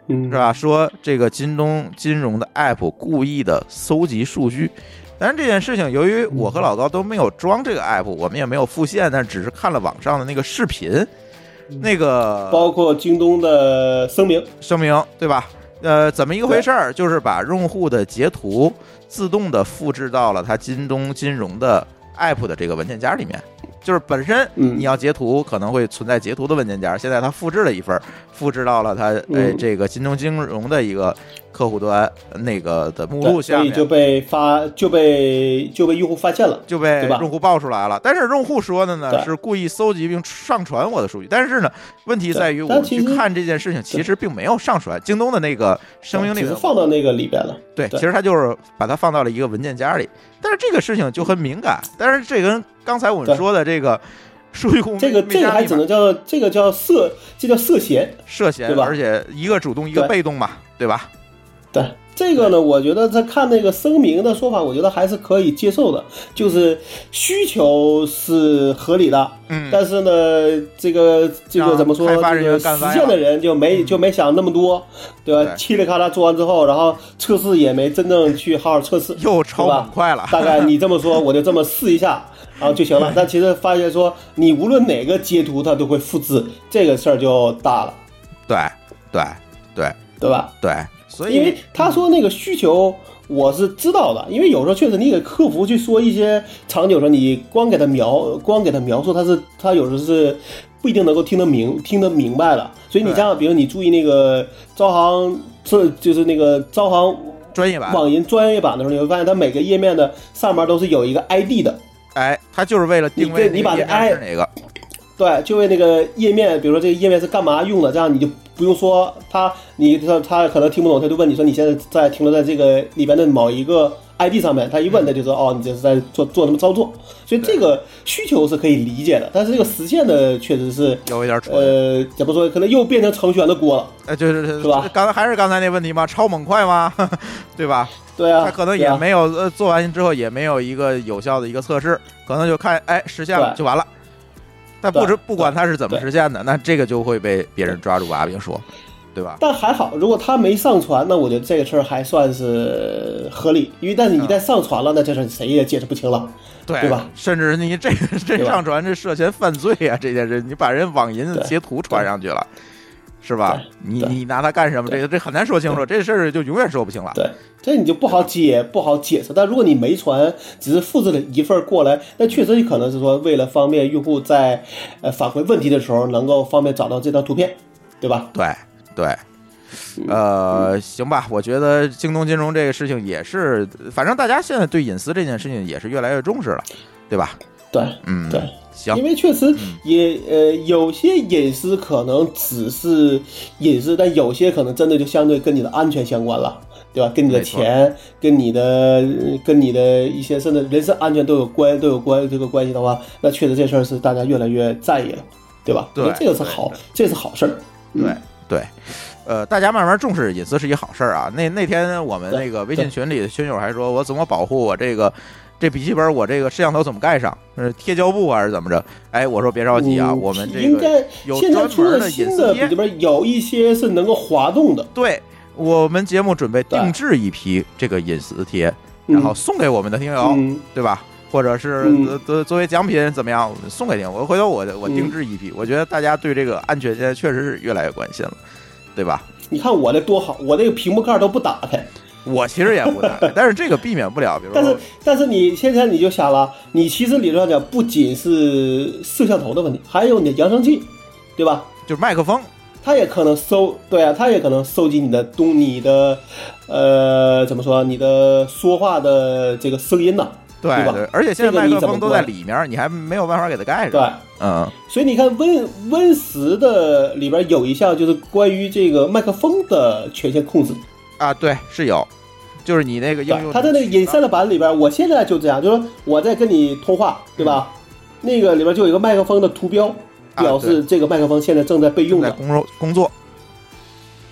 嗯，
是？吧？说这个京东金融的 app 故意的搜集数据，但是这件事情，由于我和老高都没有装这个 app，我们也没有复现，但只是看了网上的那个视频，那个
包括京东的声明，
声明，对吧？呃，怎么一个回事儿？就是把用户的截图自动的复制到了他京东金融的 app 的这个文件夹里面。就是本身
嗯
你要截图，可能会存在截图的文件夹，现在他复制了一份儿，复制到了他哎
嗯
这个京东金融的一个客户端那个的目录下面，
所以就被发就被就被用户发现了，
就被
对吧
用户爆出来了。但是用户说的呢是故意搜集并上传我的数据，但是呢问题在于我们去看这件事情，其实并没有上传京东的那个声明里
只是
面
放到那个里边了。
对，其实它就是把它放到了一个文件夹里，但是这个事情就很敏感。但是这跟刚才我们说的这个数据库
这个这个还只能叫这个叫涉，这叫涉嫌。
涉嫌
对，吧
而且一个主动一个被动嘛，对吧？
对这个呢，我觉得在看那个声明的说法，我觉得还是可以接受的，就是需求是合理的，
嗯，
但是呢，这个这个怎么说？实现的人就没就没想那么多，对吧？
对。
嘁哩咔啦做完之后，然后测试也没真正去好好测试，
又超
对吧？
猛快了，
大概你这么说，我就这么试一下，然后就行了。但其实发现说，你无论哪个截图，它都会复制，这个事儿就大了，
对对对。
对吧？
对，所以
因为他说那个需求我是知道的，因为有时候确实你给客服去说一些场景的时候，你光给他描光给他描述，他是他有时候是不一定能够听得明听得明白了。所以你
对
这样，比如你注意那个招行，这就是那个招行
专业版，
网银专业版的时候，你会发现它每个页面的上面都是有一个 ID 的。
哎，它就是为了定位
你把这
那个页面是哪个，
对，就为那个页面，比如说这个页面是干嘛用的，这样你就不用说他，你他他可能听不懂，他就问你说你现在在停留在这个里边的某一个 ID 上面，他一问他就说哦，你这是在做做什么操作，所以这个需求是可以理解的，但是这个实现的确实是
有一点蠢。
呃，怎么说，可能又变成程序员的锅了，
呃，就是
是吧
刚才还是刚才那问题吗？超猛快吗？对吧？
对啊，
他可能也没有呃做完之后也没有一个有效的一个测试，可能就看哎实现了就完了。但不知不管他是怎么实现的，那这个就会被别人抓住把柄说，对吧？
但还好，如果他没上传，那我觉得这个事儿还算是合理，因为但是你一旦上传了，那这事儿谁也解释不清了。
对
对吧？
甚至你这这上传这涉嫌犯罪啊！这件事，你把人网银的截图传上去了，是吧？你你拿它干什么？这
对
个这很难说清楚，这事儿就永远说不清了。
对，这你就不好解不好解释。但如果你没传，只是复制了一份过来，那确实可能是说为了方便用户在呃反馈问题的时候能够方便找到这张图片，对吧？
对对，呃，行吧，我觉得京东金融这个事情也是，反正大家现在对隐私这件事情也是越来越重视了，对吧？
对
嗯，
对，
行
因，为确实也呃有些隐私可能只是隐私，但有些可能真的就相对跟你的安全相关了。对吧？跟你的钱、跟你的、呃跟你的一些甚至人身安全都有关、都有关这个关系的话，那确实这事儿是大家越来越在意了，对吧？
对
这个是好，这是好事儿。
对对。呃，大家慢慢重视隐私是一好事儿啊。那那天我们那个微信群里的群友还说，我怎么保护我这个这笔记本，我这个摄像头怎么盖上？是贴胶布还是怎么着？哎，我说别着急啊，
嗯
我们这个
应该
有
现在出了
专门的隐
新的
私贴
笔记本，有一些是能够滑动的，
对我们节目准备定制一批这个隐私贴，
嗯
然后送给我们的听友，
嗯，
对吧？或者是
嗯
作为奖品怎么样送给您？我回头我我
嗯
定制一批，我觉得大家对这个安全现在确实是越来越关心了，对吧？
你看我这多好，我这个屏幕盖都不打开。
我其实也不打开，但是这个避免不了，比如
但是
说，
但是你现在你就想了，你其实理论上讲，不仅是摄像头的问题，还有你的扬声器，对吧？
就是麦克风，
它也可能收，对啊，它也可能收集你的东，你的，呃，怎么说，你的说话的这个声音呐、
对
对吧
对，而且现在麦克风都
怎么管
在里面，你还没有办法给它盖上对，。嗯，
所以你看 Win Win 十的里边有一项就是关于这个麦克风的权限控制，
啊，对，是有，就是你那个应
对
用，
它在那个隐身的版里边，我现在就这样，就是说我在跟你通话，对吧？那个里边就有一个麦克风的图标，
啊
表示这个麦克风现在正在被用的。
在工作工作，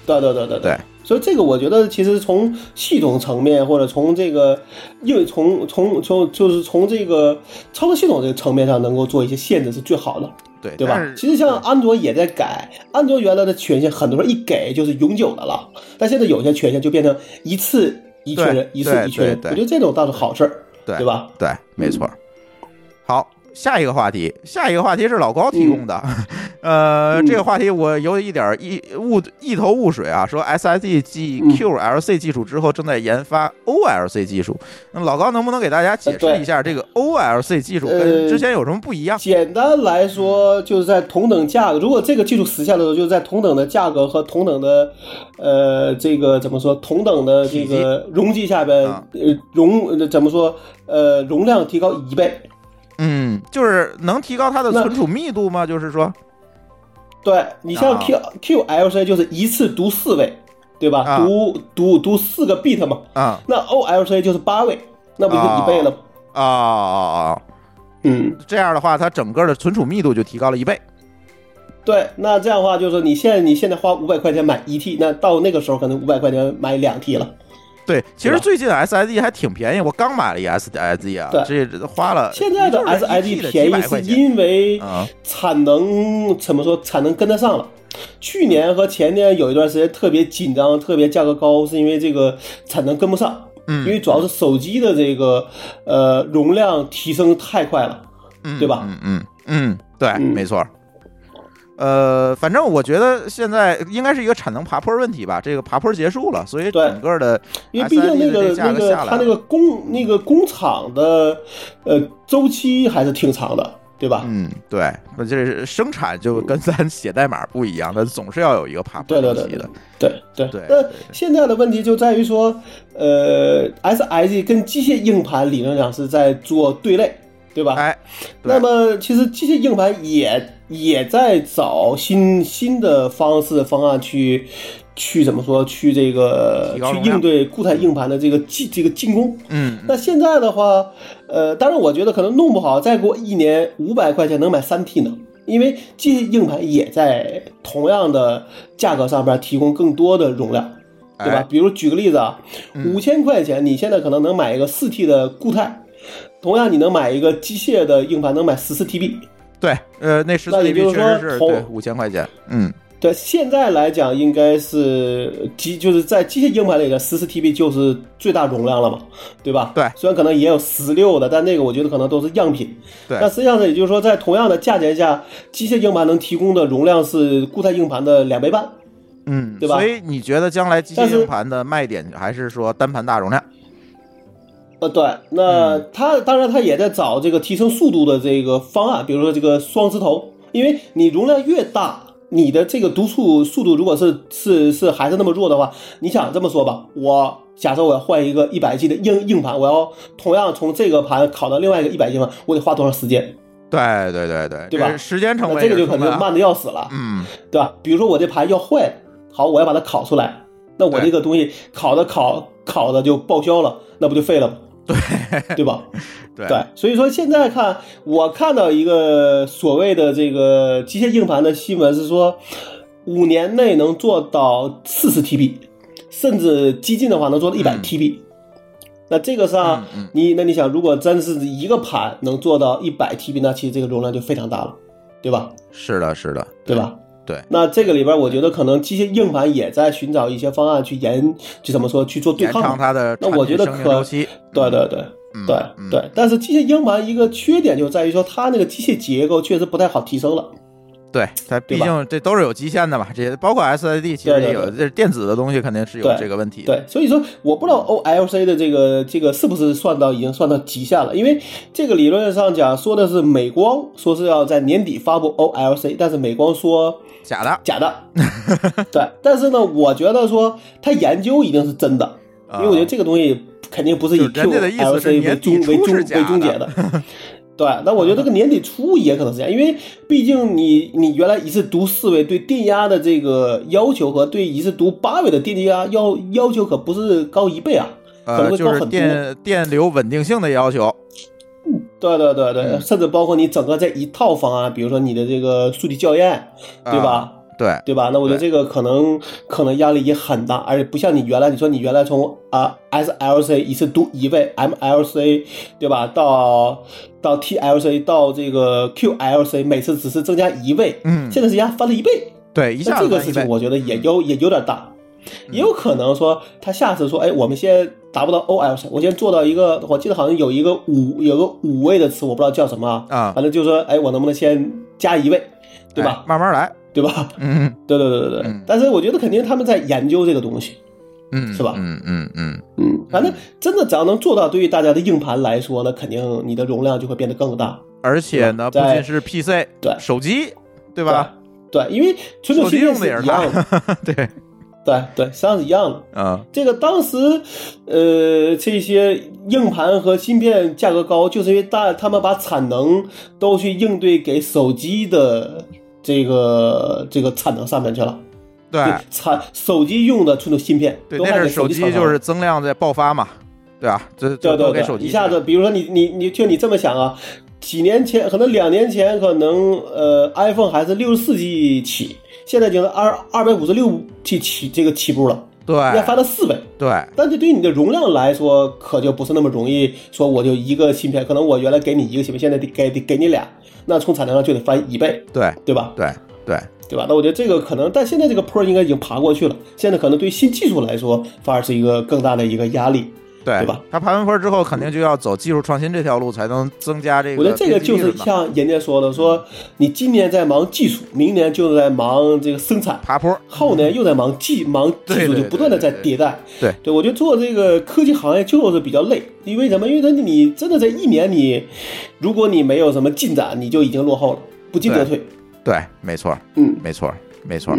对对对对
对。
所以这个我觉得，其实从系统层面，或者从这个，因为从从从就是从这个操作系统这个层面上，能够做一些限制是最好的，
对
对吧？其实像安卓也在改，安卓原来的权限，很多人一给就是永久的了，但现在有些权限就变成一次一确认，一次一确认。我觉得这种倒是好事儿，
对
对吧？
对，没错。好，下一个话题，下一个话题是老高提供的。呃，
嗯
这个话题我有一点儿一雾一头雾水啊，说 SSD 继
嗯
QLC 技术之后，正在研发 OLC 技术。那老高能不能给大家解释一下这个 OLC 技术跟
呃
之前有什么不一样？
简单来说，就是在同等价格，如果这个技术实现的时候，就是在同等的价格和同等的，呃，这个怎么说，同等的这个容积下边，
啊
呃，容呃怎么说，呃，容量提高一倍。
嗯，就是能提高它的存储密度吗？就是说，
对你像
啊
Q、QLC 就是一次读四位，对吧？
啊
读读读四个 bit 嘛。
啊
那 OLC 就是八位，那不就一倍了吗？
啊啊啊！
嗯，
这样的话，它整个的存储密度就提高了一倍。
对，那这样的话就是，你现在你现在花五百块钱买一 T，那到那个时候可能五百块钱买两 T 了。
对，其实最近 SSD 还挺便宜，我刚买了一 SSD 啊，这花了
现在的 SID 便宜是因为
啊
产能怎么说？产能跟得上了。去年和前年有一段时间特别紧张，特别价格高，是因为这个产能跟不上。
嗯
因为主要是手机的这个呃容量提升太快了，
嗯
对吧
嗯嗯嗯，对，
嗯
没错。呃，反正我觉得现在应该是一个产能爬坡问题吧，这个爬坡结束了，所以整个的
因为毕竟那个
价
那个它那个工那个工厂的呃周期还是挺长的，对吧？
嗯，对，那这是生产就跟咱写代码不一样，它总是要有一个爬坡
对对对
周期的。
对对
对
那现在的问题就在于说，呃，SIG 跟机械硬盘理论上是在做对类，对吧？
哎，
那么其实机械硬盘也也在找新新的方式方案去去怎么说去这个去应对固态硬盘的这个进这个进攻。
嗯，
那现在的话，呃，当然我觉得可能弄不好再过一年五百块钱能买三 T 呢，因为机械硬盘也在同样的价格上边提供更多的容量。对吧
哎？
比如举个例子啊，五千块钱你现在可能能买一个四 T 的固态，同样你能买一个机械的硬盘能买十四 TB。
对，呃，那十四
那也
TB
就是
确
说同
实是对五千块钱，嗯，
对，现在来讲应该是机就是在机械硬盘里的十四 TB 就是最大容量了嘛，对吧？
对
虽然可能也有十六的，但那个我觉得可能都是样品。
对
那实际上呢，也就是说，在同样的价钱下，机械硬盘能提供的容量是固态硬盘的两倍半。
嗯，
对吧
所以你觉得将来机械硬盘的卖点还是说单盘大容量？
呃，对，那
嗯
它当然他也在找这个提升速度的这个方案，比如说这个双磁头，因为你容量越大，你的这个读出速度如果是是是还是那么弱的话，你想这么说吧，我假设我要换一个一百 G 的硬硬盘，我要同样从这个盘拷到另外一个一百 G 盘，我得花多长时间？
对对对对，
对吧
时间成本
这个就
也是成本啊
可能慢的要死了，
嗯，
对吧？比如说我这盘要坏了，好，我要把它拷出来，那我这个东西拷的拷拷的就报销了，那不就废了吗？对，对吧？
对
对，所以说现在看，我看到一个所谓的这个机械硬盘的新闻是说，五年内能做到四十 TB，甚至激进的话能做到一百
嗯
TB。那这个上，你那你想，如果真是一个盘能做到一百 TB，那其实这个容量就非常大了，对吧？
是的，是的，
对吧？
对，
那这个里边，我觉得可能机械硬盘也在寻找一些方案去延，就怎么说去做对抗
它的
那我觉得可。对对对
嗯
对
嗯
对，但是机械硬盘一个缺点就在于说，它那个机械结构确实不太好提升了。
对，它毕竟这都是有极限的嘛，这些包括 SSD 其实也有，这电子的东西肯定是有这个问题的。
对，所以说我不知道 OLC 的这个这个是不是算到已经算到极限了，因为这个理论上讲说的是美光说是要在年底发布 OLC，但是美光说
假的，
假的。对，但是呢，我觉得说他研究一定是真的，因为我觉得这个东西肯定不是以 QLC 为终为终为终结
的
的。对，那我觉得这个年底初也可能是这样，因为毕竟你你原来一次读四位对电压的这个要求和对一次读八位的电压要要求可不是高一倍啊，可能会高很多。
电电流稳定性的要求。
对对对对，
嗯
甚至包括你整个这一套方案，比如说你的这个数据校验，对吧？
啊对，
对吧？那我觉得这个可能可能压力也很大，而且不像你原来你说你原来从啊 SLC 一次读一位，MLC 对吧？到到 TLC 到这个 QLC 每次只是增加一位，
嗯。
现在是压翻了一倍，
对，一
那
下
这个事情我觉得也有也有点大，
嗯。
也有可能说他下次说，哎，我们先达不到 OLC，我先做到一个，我记得好像有一个五有个五位的词，我不知道叫什么
啊。
反正就是说，哎，我能不能先加一位，对吧？
哎慢慢来。
对吧？
嗯。
对对对对对，
嗯。
但是我觉得肯定他们在研究这个东西，
嗯，
是吧？
嗯嗯嗯，
嗯，反正真的只要能做到，对于大家的硬盘来说呢，肯定你的容量就会变得更大，
而且呢，不
在
仅是 PC，
对。
手机，对吧？
对，因为存储芯片
用的也是
是一样的，
对，
对对，实际上是一样的。
啊。
这个当时，呃，这些硬盘和芯片价格高，就是因为大他们把产能都去应对给手机的这个这个产能上面去了。
对
产手机用的存储芯片
对，那是手
机
就是增量在爆发嘛，对吧？这
对
这都
对对，
给手机
一下子，比如说你你你就你这么想啊，几年前可能两年前可能呃 iPhone 还是六十四 G 起，现在就是二二百五十六 G 起这个起步了，
对
要翻到四倍。
对
但是对于你的容量来说，可就不是那么容易说我就一个芯片，可能我原来给你一个芯片，现在得给得给你俩，那从产量上就得翻一倍，
对
对吧？
对对，
对吧？那我觉得这个可能，但现在这个坡应该已经爬过去了，现在可能对新技术来说，反而是一个更大的一个压力。
对
对吧？
他爬完坡之后，肯定就要走技术创新这条路，才能增加这个。
我觉得这个就是像人家说的，说你今年在忙技术，明年就是在忙这个生产，
爬坡。
后年又在忙技忙技术，就不断的在迭代。
对
对，我觉得做这个科技行业就是比较累，因为什么？因为你你真的在一年你，如果你没有什么进展，你就已经落后了，不进则退。
对，没错，
嗯，
没错，没错。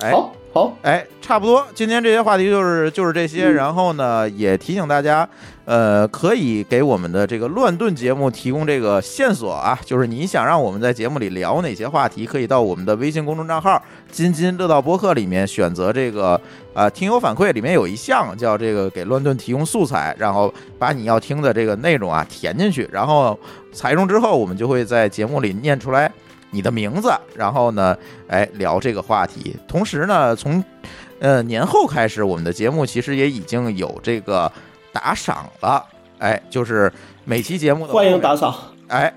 哎，
好，好，
哎，差不多，今天这些话题就是就是这些。然后呢，也提醒大家，呃，可以给我们的这个乱炖节目提供这个线索啊，就是你想让我们在节目里聊哪些话题，可以到我们的微信公众账号“津津乐道播客”里面选择这个啊，听友反馈里面有一项叫这个给乱炖提供素材，然后把你要听的这个内容啊填进去，然后采用之后，我们就会在节目里念出来。你的名字，然后呢，哎，聊这个话题。同时呢，从呃年后开始，我们的节目其实也已经有这个打赏了。哎，就是每期节目的
欢迎打赏，
哎，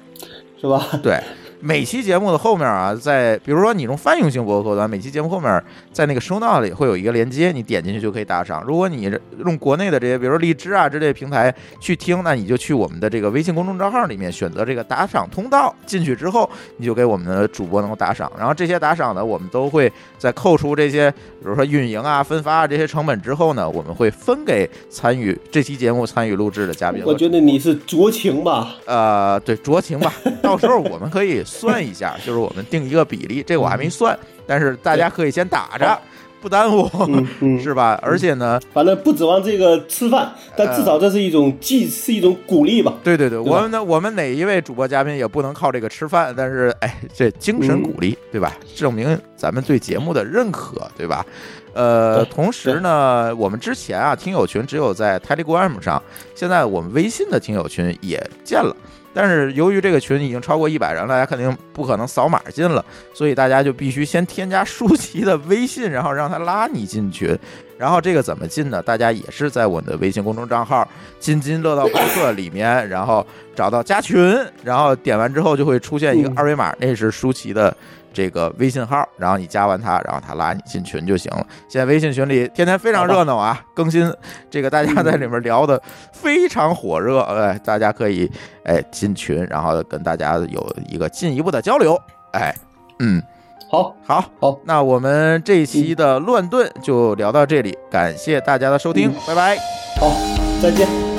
是吧？
对。每期节目的后面啊，在比如说你用泛用性博客端，每期节目后面在那个收纳里会有一个连接，你点进去就可以打赏。如果你用国内的这些，比如说荔枝啊之类平台去听，那你就去我们的这个微信公众账号里面选择这个打赏通道，进去之后你就给我们的主播能够打赏。然后这些打赏呢，我们都会在扣除这些，比如说运营啊、分发啊这些成本之后呢，我们会分给参与这期节目参与录制的嘉宾。
我觉得你是酌情吧？
呃，对，酌情吧。到时候我们可以。算一下，就是我们定一个比例，这我还没算，但是大家可以先打着，不耽误，是吧？而且呢，
反正不指望这个吃饭，但至少这是一种既是一种鼓励吧。
对对对，我们呢我们哪一位主播嘉宾也不能靠这个吃饭，但是哎，这精神鼓励，对吧？证明咱们对节目的认可，对吧？呃，同时呢，我们之前啊，听友群只有在 Telegram 上，现在我们微信的听友群也建了。但是由于这个群已经超过一百人了，大家肯定不可能扫码进了，所以大家就必须先添加舒淇的微信，然后让他拉你进群。然后这个怎么进呢？大家也是在我的微信公众账号“津津乐道播客”里面，然后找到加群，然后点完之后就会出现一个二维码，那是舒淇的。这个微信号，然后你加完他，然后他拉你进群就行了。现在微信群里天天非常热闹啊，更新这个大家在里面聊的非常火热，哎，大家可以哎进群，然后跟大家有一个进一步的交流。哎，嗯，
好，
好，
好，
那我们这一期的乱炖就聊到这里，感谢大家的收听，拜拜，
好，再见。